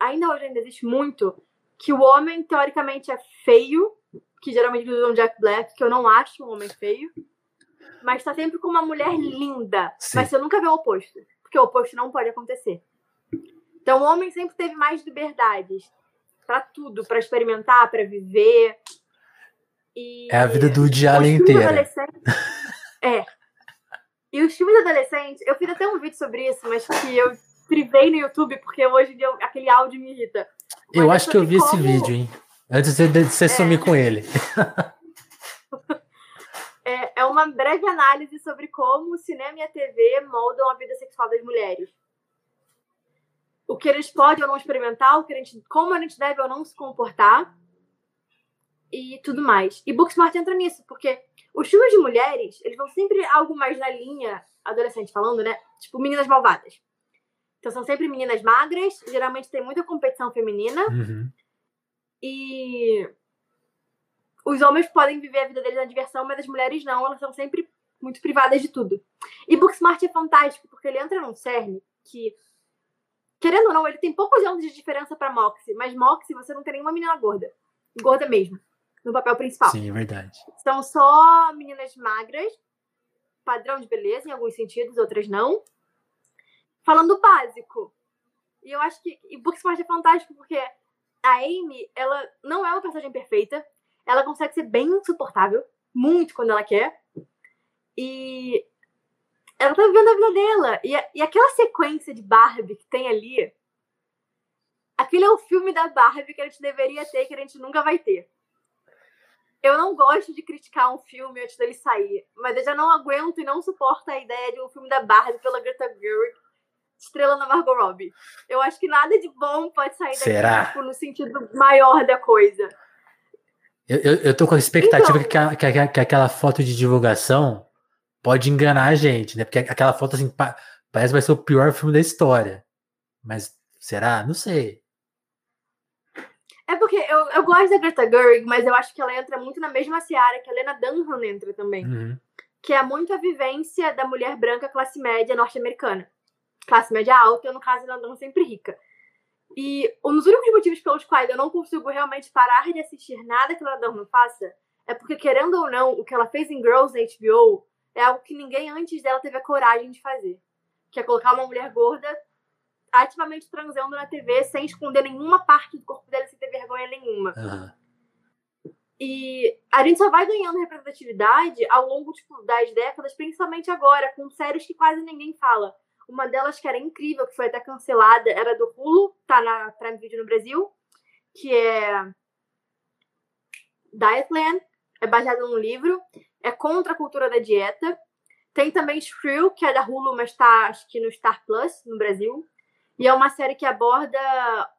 ainda hoje ainda existe muito, que o homem teoricamente é feio, que geralmente usam Jack Black, que eu não acho um homem feio, mas está sempre com uma mulher linda. Sim. Mas você nunca vê o oposto, porque o oposto não pode acontecer. Então o homem sempre teve mais liberdades para tudo, para experimentar, para viver. E é a vida do Diário inteira. É. E os filmes adolescentes, eu fiz até um vídeo sobre isso, mas que eu privei no YouTube porque hoje dia, aquele áudio me irrita. Mas eu acho que eu vi como... esse vídeo, hein? Antes de você é. sumir com ele. é, é uma breve análise sobre como o cinema e a TV moldam a vida sexual das mulheres. O que eles podem ou não experimentar, o que a gente, como a gente deve ou não se comportar e tudo mais. E Booksmart entra nisso, porque os filmes de mulheres, eles vão sempre algo mais na linha, adolescente falando, né? Tipo, meninas malvadas. Então são sempre meninas magras, geralmente tem muita competição feminina. Uhum. E os homens podem viver a vida deles na diversão, mas as mulheres não, elas são sempre muito privadas de tudo. E Booksmart é fantástico, porque ele entra num cerne que, querendo ou não, ele tem poucos anos de diferença para Moxie, mas Moxie você não tem nenhuma menina gorda. Gorda mesmo no papel principal. Sim, é verdade. São só meninas magras, padrão de beleza em alguns sentidos, outras não. Falando básico. E eu acho que e Booksmart é fantástico porque a Amy, ela não é uma personagem perfeita. Ela consegue ser bem insuportável, muito quando ela quer. E ela tá vivendo a vida dela. E, e aquela sequência de Barbie que tem ali, aquele é o filme da Barbie que a gente deveria ter, que a gente nunca vai ter. Eu não gosto de criticar um filme antes dele sair, mas eu já não aguento e não suporto a ideia de um filme da Barbie pela Greta Gerwig estrelando a Margot Robbie. Eu acho que nada de bom pode sair Será? tipo, no sentido maior da coisa. Eu, eu, eu tô com a expectativa então, que, a, que, a, que, aquela foto de divulgação pode enganar a gente, né? Porque aquela foto, assim, parece que vai ser o pior filme da história. Mas será? Não sei. É porque eu, gosto da Greta Gerwig, mas eu acho que ela entra muito na mesma seara que a Lena Dunham entra também. Uhum. Que é muito a vivência da mulher branca classe média norte-americana. Classe média alta, no caso, Lena Dunham sempre rica. E um dos únicos motivos pelos quais eu não consigo realmente parar de assistir nada que ela não faça é porque, querendo ou não, o que ela fez em Girls na HBO é algo que ninguém antes dela teve a coragem de fazer. Que é colocar uma mulher gorda ativamente transando na TV sem esconder nenhuma parte do corpo dela, sem ter vergonha nenhuma. Uhum. E a gente só vai ganhando representatividade ao longo tipo, das décadas, principalmente agora, com séries que quase ninguém fala. Uma delas que era incrível, que foi até cancelada, era do Hulu, tá na Prime Video no Brasil, que é Dietland, é baseado num livro, é contra a cultura da dieta. Tem também Shrew, que é da Hulu, mas tá acho que no Star Plus, no Brasil. E é uma série que aborda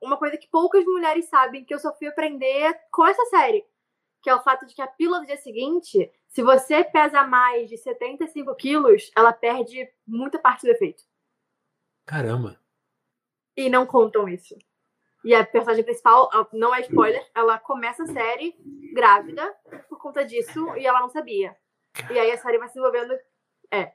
uma coisa que poucas mulheres sabem, que eu só fui aprender com essa série. Que é o fato de que a pílula do dia seguinte, se você pesa mais de 75 quilos, ela perde muita parte do efeito. Caramba. E não contam isso. E a personagem principal, não é spoiler, ela começa a série grávida por conta disso e ela não sabia. E aí a série vai se envolvendo. É.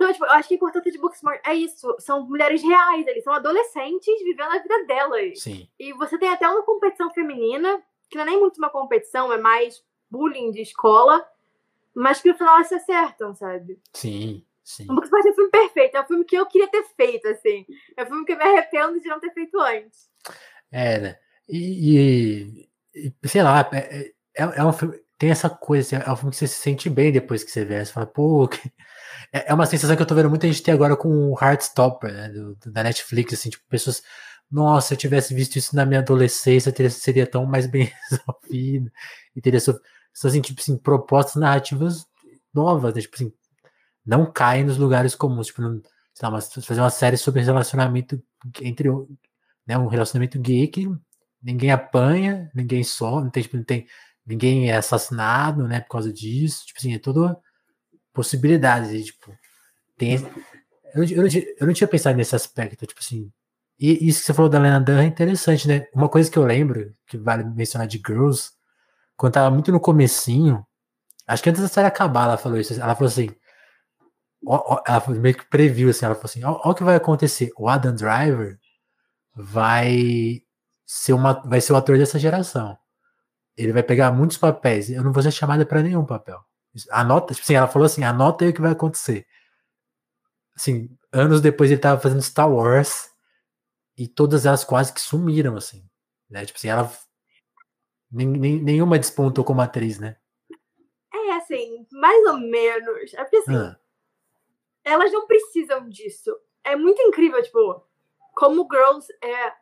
Então, tipo, eu acho que a importância de Booksmart é isso. São mulheres reais, eles são adolescentes vivendo a vida delas. Sim. E você tem até uma competição feminina, que não é nem muito uma competição, é mais bullying de escola, mas que no final elas se acertam, sabe? Sim, sim. O Booksmart é um filme perfeito, é um filme que eu queria ter feito, assim. É um filme que eu me arrependo de não ter feito antes. É, né? E, e, e sei lá, é, é, é um filme. Tem essa coisa, assim, é um filme que você se sente bem depois que você vê. Você fala, pô, que é, é uma sensação que eu tô vendo muita gente ter agora com o Heartstopper, né, do, da Netflix, assim, tipo, pessoas, nossa, se eu tivesse visto isso na minha adolescência, teria, seria tão mais bem resolvido, e teria, so, assim, tipo assim, propostas narrativas novas, né, tipo assim, não caem nos lugares comuns, tipo, não, sei lá, mas fazer uma série sobre relacionamento entre, né, um relacionamento gay que ninguém apanha, ninguém só, não tem, tipo, não tem, ninguém é assassinado, né, por causa disso, tipo assim, é todo possibilidades. E, tipo, tem, eu, eu, eu, não tinha pensado nesse aspecto, tipo assim. E isso que você falou da Lena Dunham é interessante, né? Uma coisa que eu lembro, que vale mencionar de Girls, quando tava muito no comecinho, acho que antes da série acabar, ela falou isso. Ela falou assim, ela meio que previu, assim, ela falou assim, ó o que vai acontecer. O Adam Driver vai ser, uma, vai ser o ator dessa geração. Ele vai pegar muitos papéis. Eu não vou ser chamada para nenhum papel. Anota, tipo assim, ela falou assim, anota aí o que vai acontecer. Assim, anos depois ele tava fazendo Star Wars e todas elas quase que sumiram, assim. Né? Tipo assim, ela. nenhuma despontou como atriz, né? É, assim, mais ou menos. É porque assim, ah. elas não precisam disso. É muito incrível, tipo, como Girls é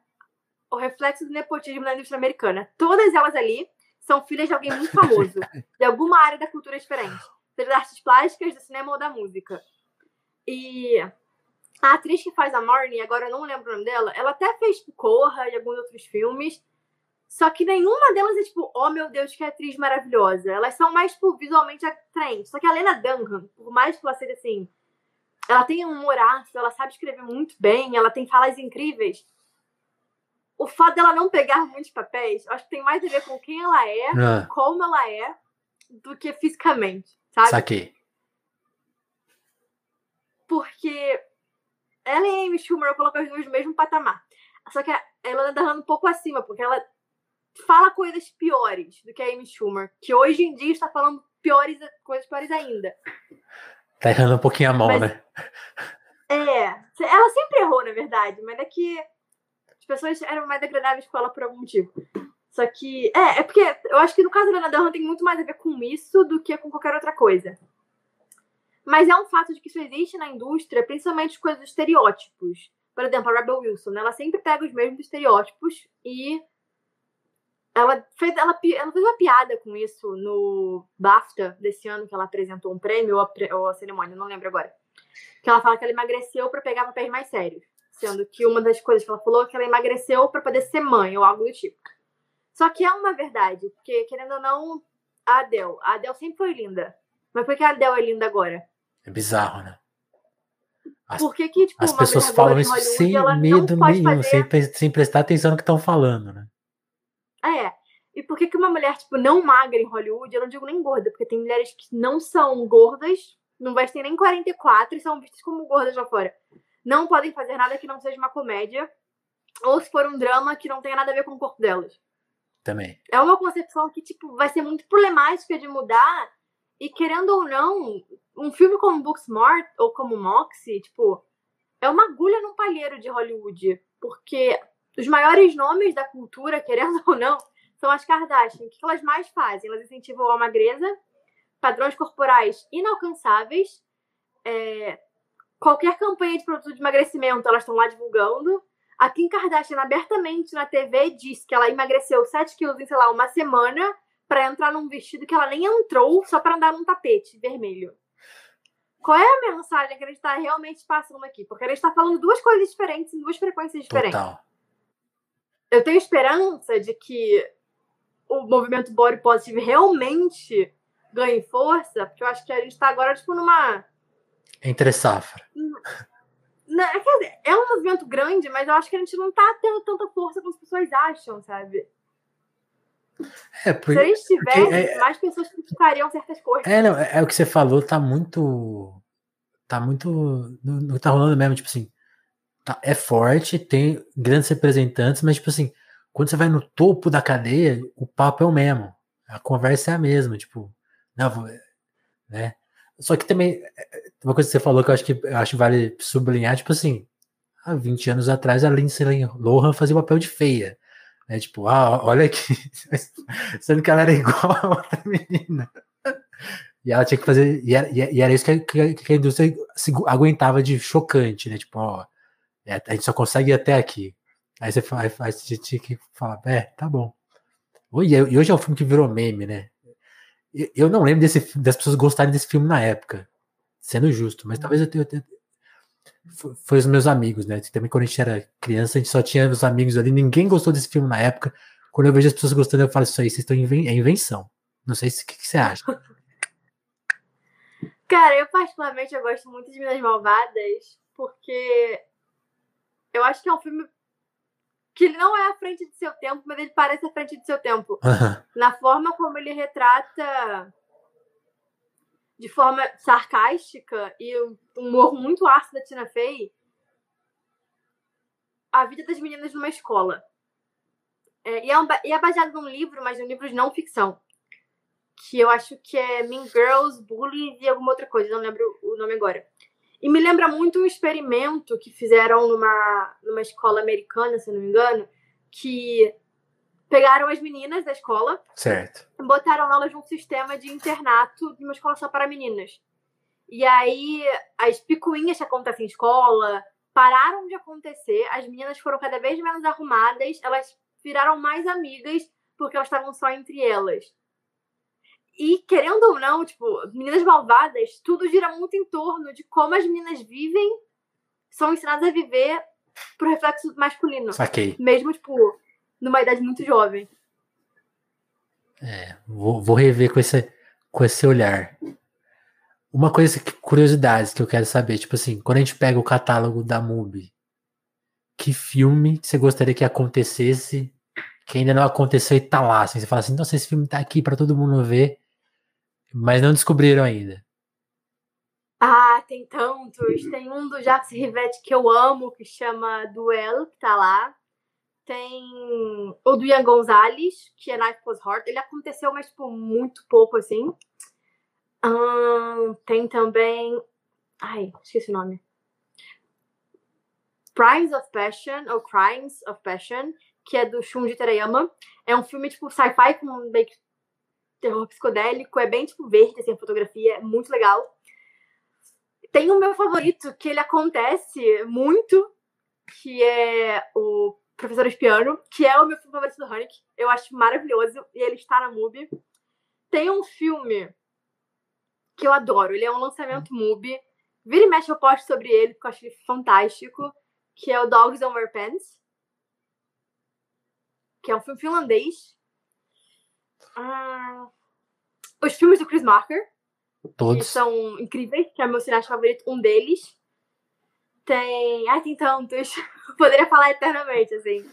o reflexo do nepotismo na indústria americana. Todas elas ali são filhas de alguém muito famoso, de alguma área da cultura diferente, seja das artes plásticas, do cinema ou da música. E a atriz que faz a Marnie, agora eu não lembro o nome dela, ela até fez tipo, Corra e alguns outros filmes, só que nenhuma delas é tipo, oh meu Deus, que atriz maravilhosa. Elas são mais, tipo, visualmente atraentes. Só que a Lena Dunham, por mais que ela seja assim, ela tem um humor ácido, ela sabe escrever muito bem, ela tem falas incríveis o fato dela não pegar muitos papéis, acho que tem mais a ver com quem ela é, ah. como ela é, do que fisicamente, sabe? Saquei. Porque ela e a Amy Schumer, eu coloco as duas no mesmo patamar. Só que ela anda um pouco acima, porque ela fala coisas piores do que a Amy Schumer, que hoje em dia está falando piores, coisas piores ainda. Tá errando um pouquinho a mão, mas, né? É, ela sempre errou, na verdade, mas é que pessoas eram mais agradáveis com ela por algum motivo. Só que. É, é porque eu acho que no caso da Lana Dunham tem muito mais a ver com isso do que com qualquer outra coisa. Mas é um fato de que isso existe na indústria, principalmente coisas estereótipos. Por exemplo, a Rebel Wilson, ela sempre pega os mesmos estereótipos e ela fez, ela, ela fez uma piada com isso no BAFTA desse ano, que ela apresentou um prêmio ou a, ou a cerimônia, não lembro agora. Que ela fala que ela emagreceu para pegar papéis mais sérios sendo que uma das coisas que ela falou é que ela emagreceu para poder ser mãe ou algo do tipo. Só que é uma verdade, porque querendo ou não, a Adele, a Adele sempre foi linda. Mas por que a Adele é linda agora? É bizarro, né? As, por que, que tipo, as pessoas falam isso sem medo nenhum, fazer... sem, sem prestar atenção no que estão falando, né? É. E por que, que uma mulher, tipo, não magra em Hollywood, eu não digo nem gorda, porque tem mulheres que não são gordas, não vestem nem 44 e são vistas como gordas lá fora não podem fazer nada que não seja uma comédia. ou se for um drama que não tenha nada a ver com o corpo delas. Também. É uma concepção que, tipo, vai ser muito problemática de mudar. E querendo ou não, um filme como Booksmart ou como Moxie, tipo, é uma agulha num palheiro de Hollywood. Porque os maiores nomes da cultura, querendo ou não, são as Kardashian. O que elas mais fazem? Elas incentivam a magreza, padrões corporais inalcançáveis, é, qualquer campanha de produto de emagrecimento elas estão lá divulgando. A Kim Kardashian abertamente na TV disse que ela emagreceu 7 quilos em, sei lá, uma semana para entrar num vestido que ela nem entrou só para andar num tapete vermelho. Qual é a mensagem que a gente está realmente passando aqui? Porque a gente está falando duas coisas diferentes em duas frequências diferentes. Total. Eu tenho esperança de que o movimento body positive realmente ganhe força, porque eu acho que a gente está agora tipo numa entre safra. Não, é, dizer, é um movimento grande, mas eu acho que a gente não tá tendo tanta força como as pessoas acham, sabe? É, porque, Se a gente tivesse, é, mais pessoas criticariam certas coisas. É, não, é, é, o que você falou, tá muito. Tá muito. Não, não tá rolando mesmo, tipo assim. Tá, é forte, tem grandes representantes, mas, tipo assim, quando você vai no topo da cadeia, o papo é o mesmo. A conversa é a mesma, tipo. Não, né? Só que também, uma coisa que você falou que eu acho que eu acho que vale sublinhar, tipo assim, há 20 anos atrás a Lindsay Lohan fazia o papel de feia. Né? Tipo, ah, olha aqui. Sendo que ela era igual a outra menina. E ela tinha que fazer. E era, e era isso que, que, a indústria se, aguentava de chocante, né? Tipo, ó, é, a gente só consegue ir até aqui. Aí você faz, faz, tinha que falar, é, tá bom. E hoje é um filme que virou meme, né? Eu não lembro desse, das pessoas gostarem desse filme na época, sendo justo, mas talvez eu tenha. Foi os meus amigos, né? Também quando a gente era criança, a gente só tinha os amigos ali, ninguém gostou desse filme na época. Quando eu vejo as pessoas gostando, eu falo, isso aí, vocês estão em é invenção. Não sei o que, que, você acha. Cara, eu particularmente eu gosto muito de Minas Malvadas, porque eu acho que é um filme que ele não é à frente de seu tempo, mas ele parece à frente de seu tempo. Uhum. Na forma como ele retrata de forma sarcástica e um humor muito ácido da Tina Fey a vida das meninas numa escola. É, e, é um, e é baseado num livro, mas num livro de não ficção. Que eu acho que é Mean Girls, Bullies e alguma outra coisa, não lembro o nome agora. E me lembra muito um experimento que fizeram numa, numa escola americana, se não me engano, que pegaram as meninas da escola certo. e botaram elas num sistema de internato de uma escola só para meninas. E aí as picuinhas que acontecem em escola pararam de acontecer, as meninas foram cada vez menos arrumadas, elas viraram mais amigas porque elas estavam só entre elas. E, querendo ou não, tipo, Meninas Malvadas, tudo gira muito em torno de como as meninas vivem, são ensinadas a viver pro reflexo masculino. Saquei. Mesmo, tipo, numa idade muito jovem. É, vou, vou rever com esse, com esse olhar. Uma coisa, curiosidades que eu quero saber, tipo assim, quando a gente pega o catálogo da MUBI, que filme você gostaria que acontecesse que ainda não aconteceu e tá lá? Assim, você fala assim, nossa, esse filme tá aqui para todo mundo ver mas não descobriram ainda. Ah, tem tantos. Tem um do Jacques Rivette que eu amo, que chama Duel, que tá lá. Tem o do Ian Gonzalez, que é Knife Was Heart. Ele aconteceu, mas, tipo, muito pouco, assim. tem também... Ai, esqueci o nome. Crimes of Passion, ou Crimes of Passion, que é do Shunji Terayama. É um filme, tipo, sci-fi com meio terror psicodélico, é bem tipo verde assim, a fotografia, é muito legal. Tem o meu favorito, que ele acontece muito, que é o Professor Espiano, que é o meu filme favorito do Haneke. Eu acho maravilhoso e ele está na MUBI. Tem um filme que eu adoro, ele é um lançamento MUBI. Vira e mexe eu posto sobre ele, porque eu acho ele fantástico, que é o Dogs Don't Wear Pants. Que é um filme finlandês ah, os filmes do Chris Marker. Todos. Que são incríveis, que é meu cineasta favorito, um deles. Tem. Ai, tem tantos. Poderia falar eternamente, assim.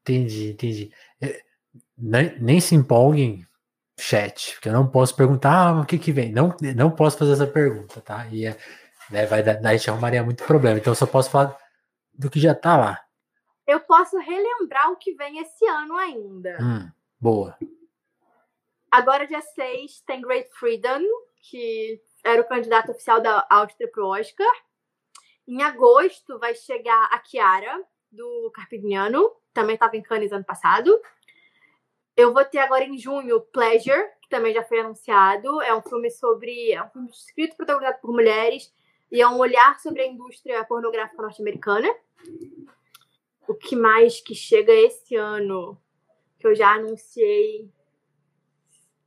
Entendi, entendi. É, nem, nem se empolguem, chat, porque eu não posso perguntar ah, o que que vem. Não, não posso fazer essa pergunta, tá? E é, né, vai dar, a gente arrumaria muito problema. Então eu só posso falar do que já tá lá. Eu posso relembrar o que vem esse ano ainda. Hum, boa. Agora, dia 6, tem Great Freedom, que era o candidato oficial da Áustria pro Oscar. Em agosto vai chegar a Chiara, do Carpignano, também estava em Cannes ano passado. Eu vou ter agora em junho Pleasure, que também já foi anunciado. É um filme sobre. É um filme escrito e protagonizado por mulheres e é um olhar sobre a indústria pornográfica norte-americana. O que mais que chega esse ano? Que eu já anunciei.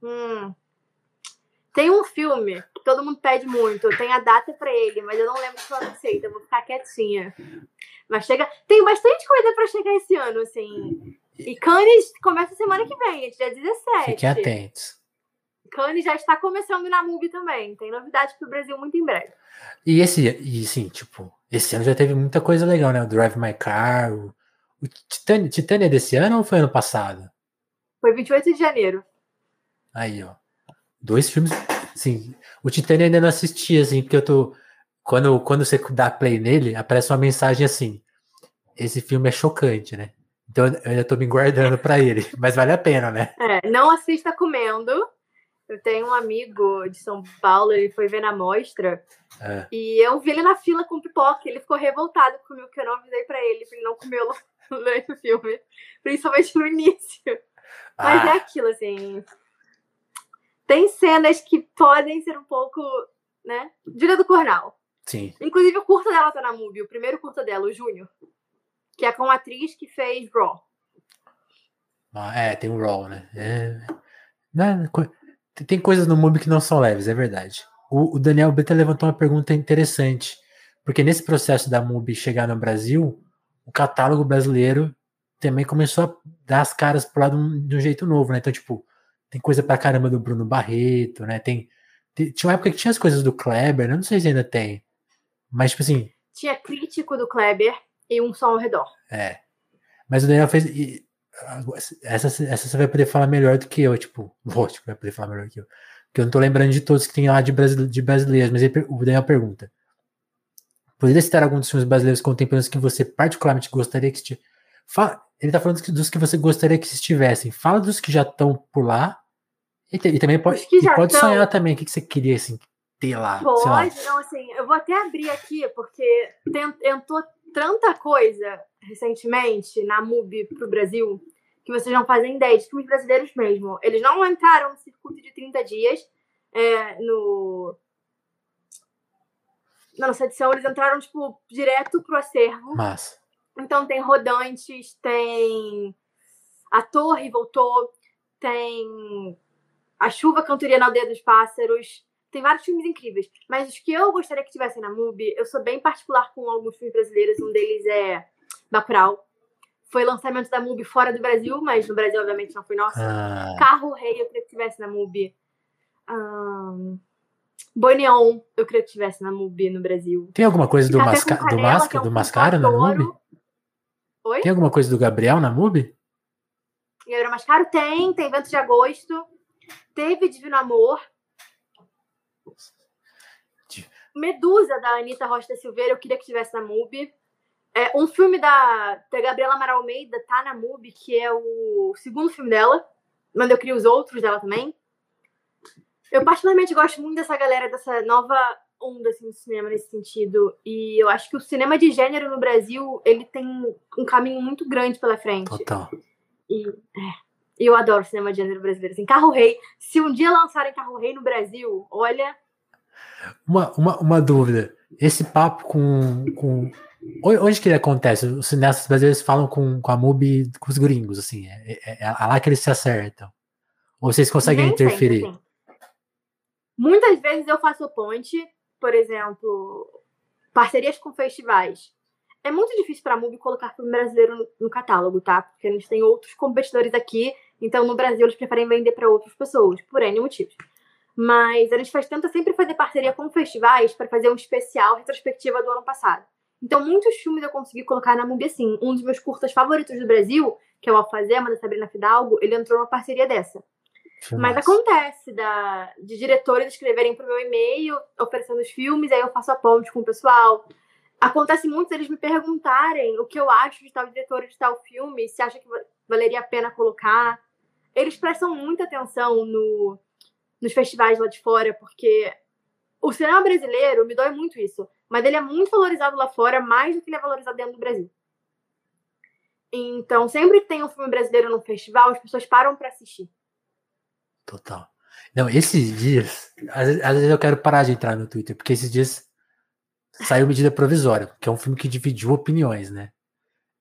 Hum. Tem um filme que todo mundo pede muito. Tem a data para ele, mas eu não lembro se eu anunciei, então eu vou ficar quietinha. Mas chega. Tem bastante coisa para chegar esse ano, assim. E Cannes começa semana que vem, gente, dia 17. Fiquem atentos. Cannes já está começando na MUBI também. Tem novidade pro Brasil muito em breve. E esse, e tipo, esse ano já teve muita coisa legal, né? O Drive My Car, o, o Titânia, Titânia é desse ano ou foi ano passado? Foi 28 de janeiro. Aí, ó. Dois filmes, sim. O Titânia ainda não assisti, assim, porque eu tô. Quando, quando você dá play nele, aparece uma mensagem assim: esse filme é chocante, né? Então eu ainda tô me guardando para ele, mas vale a pena, né? É, não assista comendo. Eu tenho um amigo de São Paulo, ele foi ver na mostra. É. E eu vi ele na fila com pipoca. Ele ficou revoltado comigo, que eu não avisei pra ele, pra ele não comer durante o filme. Principalmente no início. Mas é ah. é aquilo, assim. Tem cenas que podem ser um pouco, né? Diga do Cornal. Sim. Inclusive, o curta dela tá na MUBI, o primeiro curta dela, o Júnior. Que é com a atriz que fez Raw. Ah, é, tem o Raw, né? É... Né, tem coisas no MUBI que não são leves, é verdade. O, o Daniel Beta levantou uma pergunta interessante, porque nesse processo da MUBI chegar no Brasil, o catálogo brasileiro também começou a dar as caras pro lado de um jeito novo, né? Então, tipo, tem coisa pra caramba do Bruno Barreto, né? Tem, tem, tinha uma época que tinha as coisas do Kleber, não sei se ainda tem. Mas, tipo assim. Tinha crítico do Kleber e um som ao redor. É. Mas o Daniel fez. E, essa, essa você vai poder falar melhor do que eu, tipo, lógico, vai poder falar melhor do que eu. Porque eu não tô lembrando de todos que tem lá de, brasile, de brasileiros, mas ele, o Daniel pergunta. Poderia citar alguns dos filmes brasileiros contemporâneos que você particularmente gostaria que estivesse. Fala, ele tá falando dos que você gostaria que estivessem. Fala dos que já estão por lá. E, e também pode, e pode sonhar também. O que, que você queria assim, ter lá? Pode, não, assim, eu vou até abrir aqui, porque entrou tanta coisa recentemente na MUBI pro Brasil que vocês não fazem ideia de filmes brasileiros mesmo. Eles não entraram no circuito de 30 dias é, no. Na nossa edição, eles entraram, tipo, direto pro acervo. Então tem Rodantes, tem A Torre voltou, tem A Chuva Cantoria na Aldeia dos Pássaros. Tem vários filmes incríveis. Mas os que eu gostaria que tivessem na MUBI, eu sou bem particular com alguns filmes brasileiros. Um deles é Bacurau. Foi lançamento da MUBI fora do Brasil, mas no Brasil, obviamente, não foi nosso. Ah. Carro Rei, eu queria que tivesse na MUBI. Um... Eu queria que tivesse na MUBI no Brasil. Tem alguma coisa do, Masca... Canela, do, Masca... é um do Mascaro na MUBI? Oi? Tem alguma coisa do Gabriel na MUBI? Gabriel Mascaro tem, tem Vento de Agosto. Teve Divino Amor. Medusa, da Anitta Rocha da Silveira, eu queria que tivesse na MUBI. É, um filme da, da Gabriela Amaral Almeida tá na MUBI, que é o segundo filme dela. Mas eu queria os outros dela também. Eu particularmente gosto muito dessa galera, dessa nova onda assim, do cinema nesse sentido. E eu acho que o cinema de gênero no Brasil, ele tem um caminho muito grande pela frente. Total. E é, eu adoro cinema de gênero brasileiro. Assim, Carro Rei. Se um dia lançarem Carro Rei no Brasil, olha. Uma, uma, uma dúvida. Esse papo com, com Onde que ele acontece? Os cineastas brasileiros falam com, com a MUBI com os gringos, assim. É, é, é, é lá que eles se acertam. Ou vocês conseguem Nem interferir? Sempre, assim. Muitas vezes eu faço ponte, por exemplo, parcerias com festivais. É muito difícil para a MUBI colocar filme brasileiro no, no, catálogo, tá? Porque a gente tem outros competidores aqui, então no Brasil eles preferem vender para outras pessoas, por N motivos. Mas a gente faz, tenta sempre fazer parceria com festivais para fazer um especial retrospectiva do ano passado. Então, muitos filmes eu consegui colocar na MUBI assim. Um dos meus curtas favoritos do Brasil, que é o Alfazema, da Sabrina Fidalgo, ele entrou numa parceria dessa. Mas acontece da, de diretores escreverem pro meu e-mail, oferecendo os filmes, aí eu faço a ponte com o pessoal. acontece muito eles me perguntarem o que eu acho de tal diretor de tal filme, se acha que valeria a pena colocar. Eles prestam muita atenção no, nos festivais lá de fora, porque o cinema brasileiro, me dói muito isso, mas ele é muito valorizado lá fora, mais do que ele é valorizado dentro do Brasil. Então, sempre que tem um filme brasileiro no festival, as pessoas param para assistir. Total. Não, esses dias, às vezes, eu quero parar de entrar no Twitter, porque esses dias saiu medida provisória, que é um filme que dividiu opiniões, né?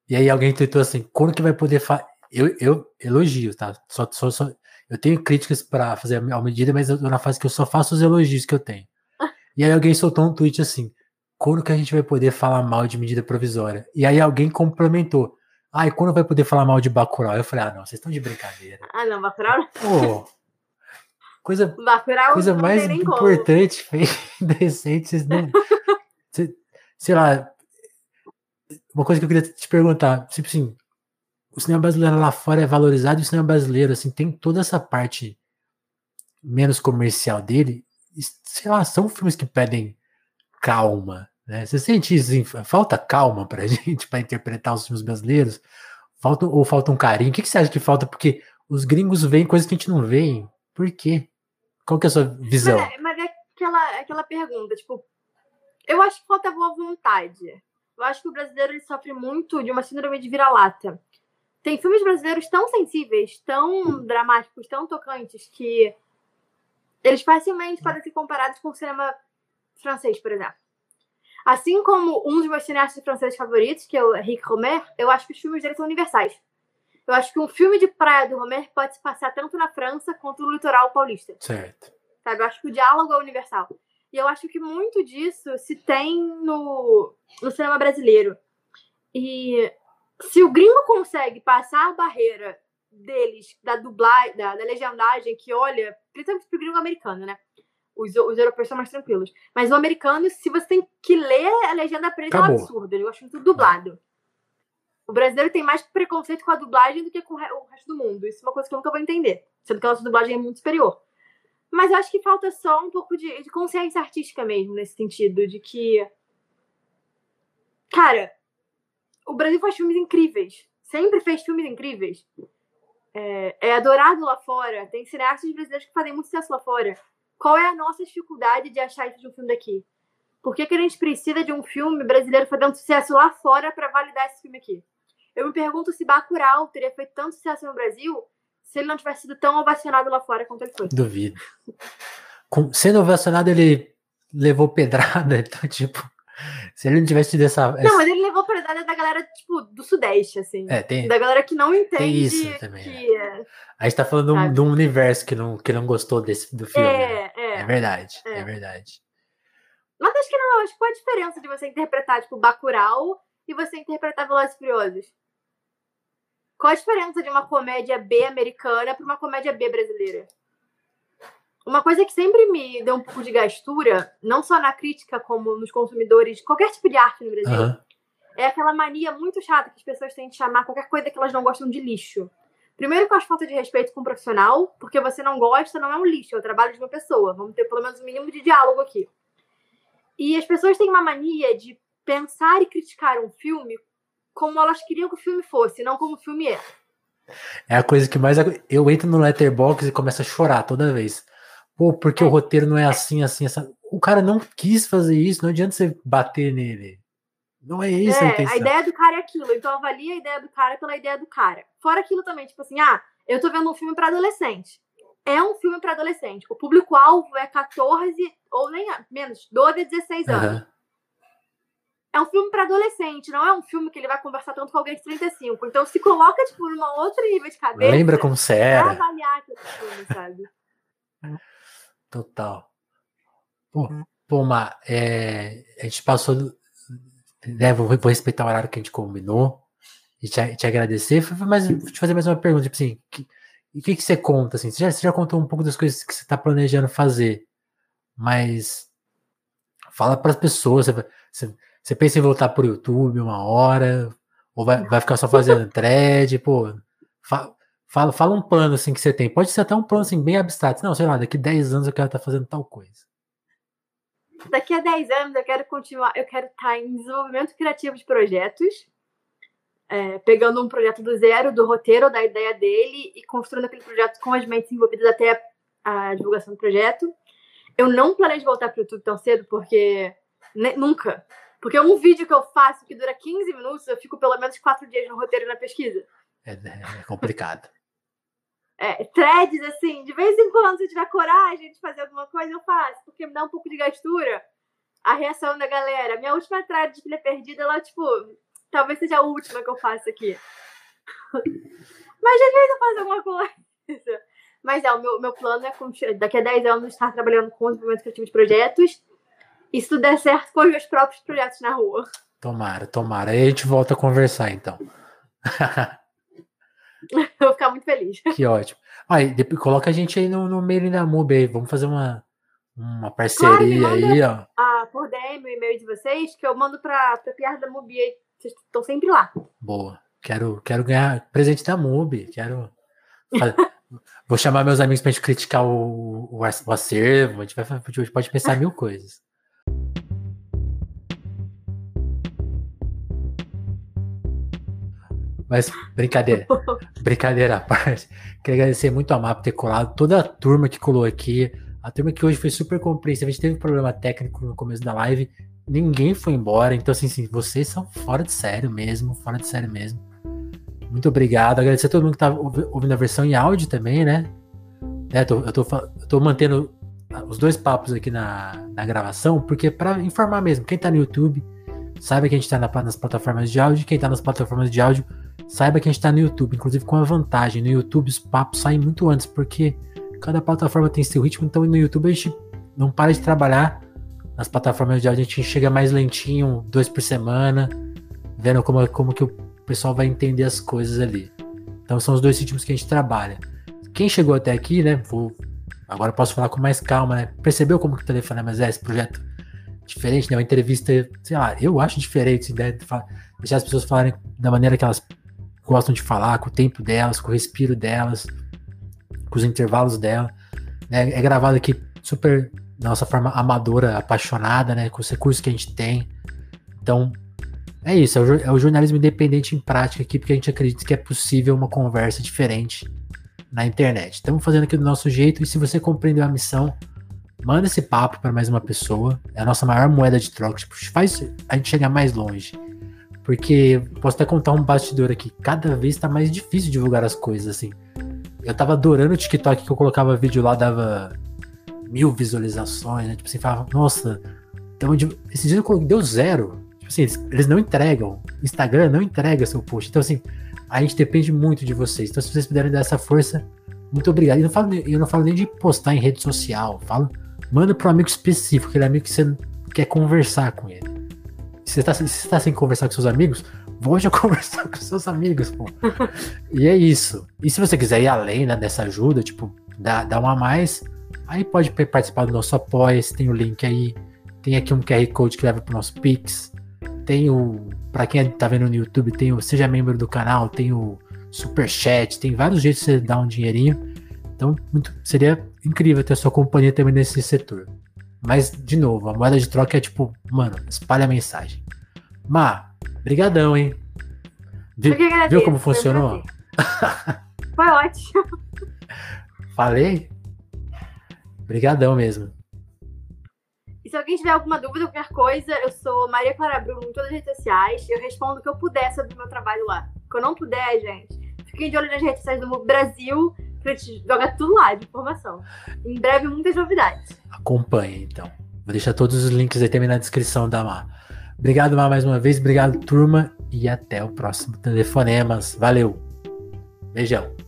E aí alguém tweetou assim, quando que vai poder. Eu, eu elogio, tá? Só, só, só... Eu tenho críticas para fazer a medida, mas eu tô na fase que eu só faço os elogios que eu tenho. E aí alguém soltou um tweet assim, quando que a gente vai poder falar mal de medida provisória? E aí alguém complementou, ah, e quando vai poder falar mal de Bacurau? Eu falei, ah, não, vocês estão de brincadeira. Ah, não, Bacurau? Pô, coisa, Bacurau coisa mais importante, decente, vocês não sei lá, uma coisa que eu queria te perguntar, tipo assim, o cinema brasileiro lá fora é valorizado e o cinema brasileiro, assim, tem toda essa parte menos comercial dele, sei lá, são filmes que pedem calma, né? Você sente isso, assim, falta calma pra gente para interpretar os filmes brasileiros? Falta, ou falta um carinho? O que, que você acha que falta? Porque os gringos veem coisas que a gente não vê. Por quê? Qual que é a sua visão? Mas é, mas é aquela, aquela pergunta, tipo, eu acho que falta boa vontade. Eu acho que o brasileiro ele sofre muito de uma síndrome de vira-lata. Tem filmes brasileiros tão sensíveis, tão dramáticos, tão tocantes, que eles facilmente podem ser comparados com o cinema francês, por exemplo. Assim como um dos meus cineastas franceses favoritos, que é o Henrique Romer, eu acho que os filmes dele são universais. Eu acho que um filme de praia do Romer pode se passar tanto na França quanto no litoral paulista. Certo. Sabe? Eu acho que o diálogo é universal. E eu acho que muito disso se tem no, no cinema brasileiro. E se o gringo consegue passar a barreira deles, da dublagem, da, da legendagem, que olha, principalmente pro gringo americano, né? Os, os europeus são mais tranquilos. Mas o americano, se você tem que ler a legenda preta, é um absurdo. Eu acho tudo dublado. O brasileiro tem mais preconceito com a dublagem do que com o resto do mundo. Isso é uma coisa que eu nunca vou entender. Sendo que a nossa dublagem é muito superior. Mas eu acho que falta só um pouco de, de consciência artística mesmo, nesse sentido, de que. Cara, o Brasil faz filmes incríveis. Sempre fez filmes incríveis. É, é, adorado lá fora. Tem cineastas brasileiros que fazem muito sucesso lá fora. Qual é a nossa dificuldade de achar isso de um filme daqui? Por que, que a gente precisa de um filme brasileiro fazendo sucesso lá fora para validar esse filme aqui? Eu me pergunto se Bacurau teria feito tanto sucesso no Brasil se ele não tivesse sido tão ovacionado lá fora quanto ele foi. Duvido. Com, sendo ovacionado, ele levou pedrada, então, tipo, se ele não tivesse tido essa. Não, mas ele levou pedrada da galera, tipo, do Sudeste, assim. É, tem. Da galera que não entende. Tem isso também. Que, é. A gente tá falando de um, de um, universo que não, que não gostou desse, do filme. É, né? é. É verdade, é. é verdade. Mas acho que não, acho que qual a diferença de você interpretar, tipo, Bacurau e você interpretar Velozes Furiosos? Qual a diferença de uma comédia B americana para uma comédia B brasileira? Uma coisa que sempre me deu um pouco de gastura, não só na crítica, como nos consumidores de qualquer tipo de arte no Brasil, uhum. é aquela mania muito chata que as pessoas têm de chamar qualquer coisa que elas não gostam de lixo. Primeiro, com as falta de respeito com o profissional, porque você não gosta, não é um lixo, é o trabalho de uma pessoa. Vamos ter pelo menos um mínimo de diálogo aqui. E as pessoas têm uma mania de pensar e criticar um filme como elas queriam que o filme fosse, não como o filme é. É a coisa que mais. Eu entro no letterbox e começo a chorar toda vez. Pô, porque é. o roteiro não é assim, assim, assim. O cara não quis fazer isso, não adianta você bater nele. Não é isso é, a intenção. A ideia do cara é aquilo, então avalia a ideia do cara pela ideia do cara. Fora aquilo também, tipo assim, ah, eu tô vendo um filme para adolescente. É um filme para adolescente. O público-alvo é 14 ou nem menos, 12 a 16 anos. Uhum é um filme para adolescente, não é um filme que ele vai conversar tanto com alguém de 35. Então se coloca, tipo, numa outra nível de cabeça. Lembra como você era. Pra avaliar aquele filme, sabe? Total. Pô, pô Má, é, a gente passou. Né, vou, vou, respeitar o horário que a gente combinou e te, te agradecer. Mas vou te fazer mais uma pergunta, tipo assim, o que, que você conta? Assim? Você, já, você já contou um pouco das coisas que você está planejando fazer, mas fala para as pessoas. Você, você, você pensa em voltar pro YouTube uma hora? Ou vai, vai ficar só fazendo thread? Pô, fa, fala, fala um plano assim que você tem. Pode ser até um plano assim bem abstrato. Não, sei lá, daqui 10 anos eu quero estar tá fazendo tal coisa. daqui a 10 anos eu quero continuar, eu quero estar em desenvolvimento criativo de projetos, é, pegando um projeto do zero, do roteiro, da ideia dele e construindo aquele projeto com as mentes envolvidas até a, a divulgação do projeto. Eu não planejo voltar para o YouTube tão cedo, porque nunca. Porque um vídeo que eu faço que dura 15 minutos, eu fico pelo menos quatro dias no roteiro e na pesquisa. É, é complicado. É, threads, assim, de vez em quando, se eu tiver coragem de fazer alguma coisa, eu faço, porque me dá um pouco de gastura a reação da galera. Minha última thread de filha perdida, ela, tipo, talvez seja a última que eu faço aqui. Mas às vezes eu faço alguma coisa. Mas é, o meu, meu plano é, daqui a 10 anos, estar trabalhando com desenvolvimento criativo de projetos. E se tudo der certo, com os meus próprios projetos na rua. Tomara, tomara. Aí a gente volta a conversar, então. Vou ficar muito feliz. Que ótimo. Aí, depois, coloca a gente aí no, no mailing da MUB aí. Vamos fazer uma, uma parceria claro, aí, ó. Ah, por DM o e-mail de vocês, que eu mando pra, pra Piar da MUB aí. Vocês estão sempre lá. Boa. Quero, quero ganhar presente da MUB. Quero. Vou chamar meus amigos pra gente criticar o, o, o acervo. A gente, vai, a gente pode pensar mil coisas. Mas brincadeira, brincadeira à parte. Queria agradecer muito a MAP ter colado, toda a turma que colou aqui. A turma que hoje foi super compreensiva. A gente teve um problema técnico no começo da live. Ninguém foi embora. Então, assim, assim, vocês são fora de sério mesmo. Fora de sério mesmo. Muito obrigado. Agradecer a todo mundo que tá ouvindo a versão em áudio também, né? É, tô, eu, tô, eu tô mantendo os dois papos aqui na, na gravação, porque para informar mesmo, quem tá no YouTube, saiba que a gente tá na, nas plataformas de áudio. Quem tá nas plataformas de áudio, saiba que a gente tá no YouTube, inclusive com a vantagem. No YouTube os papos saem muito antes, porque cada plataforma tem seu ritmo, então no YouTube a gente não para de trabalhar. Nas plataformas de áudio a gente chega mais lentinho, dois por semana, vendo como, como que o pessoal vai entender as coisas ali. Então são os dois ritmos que a gente trabalha. Quem chegou até aqui, né? Vou, agora posso falar com mais calma, né? Percebeu como que o Telefonemas é esse projeto diferente, né? Uma entrevista, sei lá, eu acho diferente, né? Deixar as pessoas falarem da maneira que elas gostam de falar, com o tempo delas, com o respiro delas, com os intervalos dela. Né? É gravado aqui super da nossa forma amadora, apaixonada, né? Com os recursos que a gente tem. Então, é isso, é o, é o, jornalismo independente em prática aqui, porque a gente acredita que é possível uma conversa diferente na internet. Estamos fazendo aqui do nosso jeito, e se você compreendeu a missão, manda esse papo para mais uma pessoa. É a nossa maior moeda de troca, tipo, faz a gente chegar mais longe. Porque posso até contar um bastidor aqui. Cada vez está mais difícil divulgar as coisas, assim. Eu tava adorando o TikTok que eu colocava vídeo lá, dava mil visualizações, né? Tipo assim, falava, nossa, então, esse dia eu deu zero. Tipo assim, eles, eles não entregam. Instagram não entrega seu post. Então, assim, a gente depende muito de vocês. Então, se vocês puderem dar essa força, muito obrigado. Eu não falo, eu não falo nem de postar em rede social. Falo, manda para um amigo específico, aquele amigo que você quer conversar com ele. Se você está tá sem conversar com seus amigos, volte a conversar com seus amigos, pô. e é isso. E se você quiser ir além né, dessa ajuda, tipo, dar, dar uma a mais, aí pode participar do nosso apoia tem o link aí. Tem aqui um QR Code que leva pro nosso Pix. Tem o. Pra quem tá vendo no YouTube, tem o Seja Membro do canal, tem o Super Chat, tem vários jeitos de você dar um dinheirinho. Então, muito, seria incrível ter a sua companhia também nesse setor. Mas, de novo, a moeda de troca é tipo, mano, espalha a mensagem. Má, brigadão, hein? Viu, viu como funcionou? Foi ótimo. Falei? Brigadão mesmo. E se alguém tiver alguma dúvida, qualquer coisa, eu sou Maria Clara Bruno em todas as redes sociais. Eu respondo o que eu puder sobre o meu trabalho lá. O que eu não puder, gente, fiquem de olho nas redes sociais do Brasil, que a gente joga tudo lá de informação. Em breve, muitas novidades. Acompanhe, então. Vou deixar todos os links aí também na descrição da Mar. Obrigado, Mar, mais uma vez. Obrigado, turma. E até o próximo Telefonemas. Valeu. Beijão.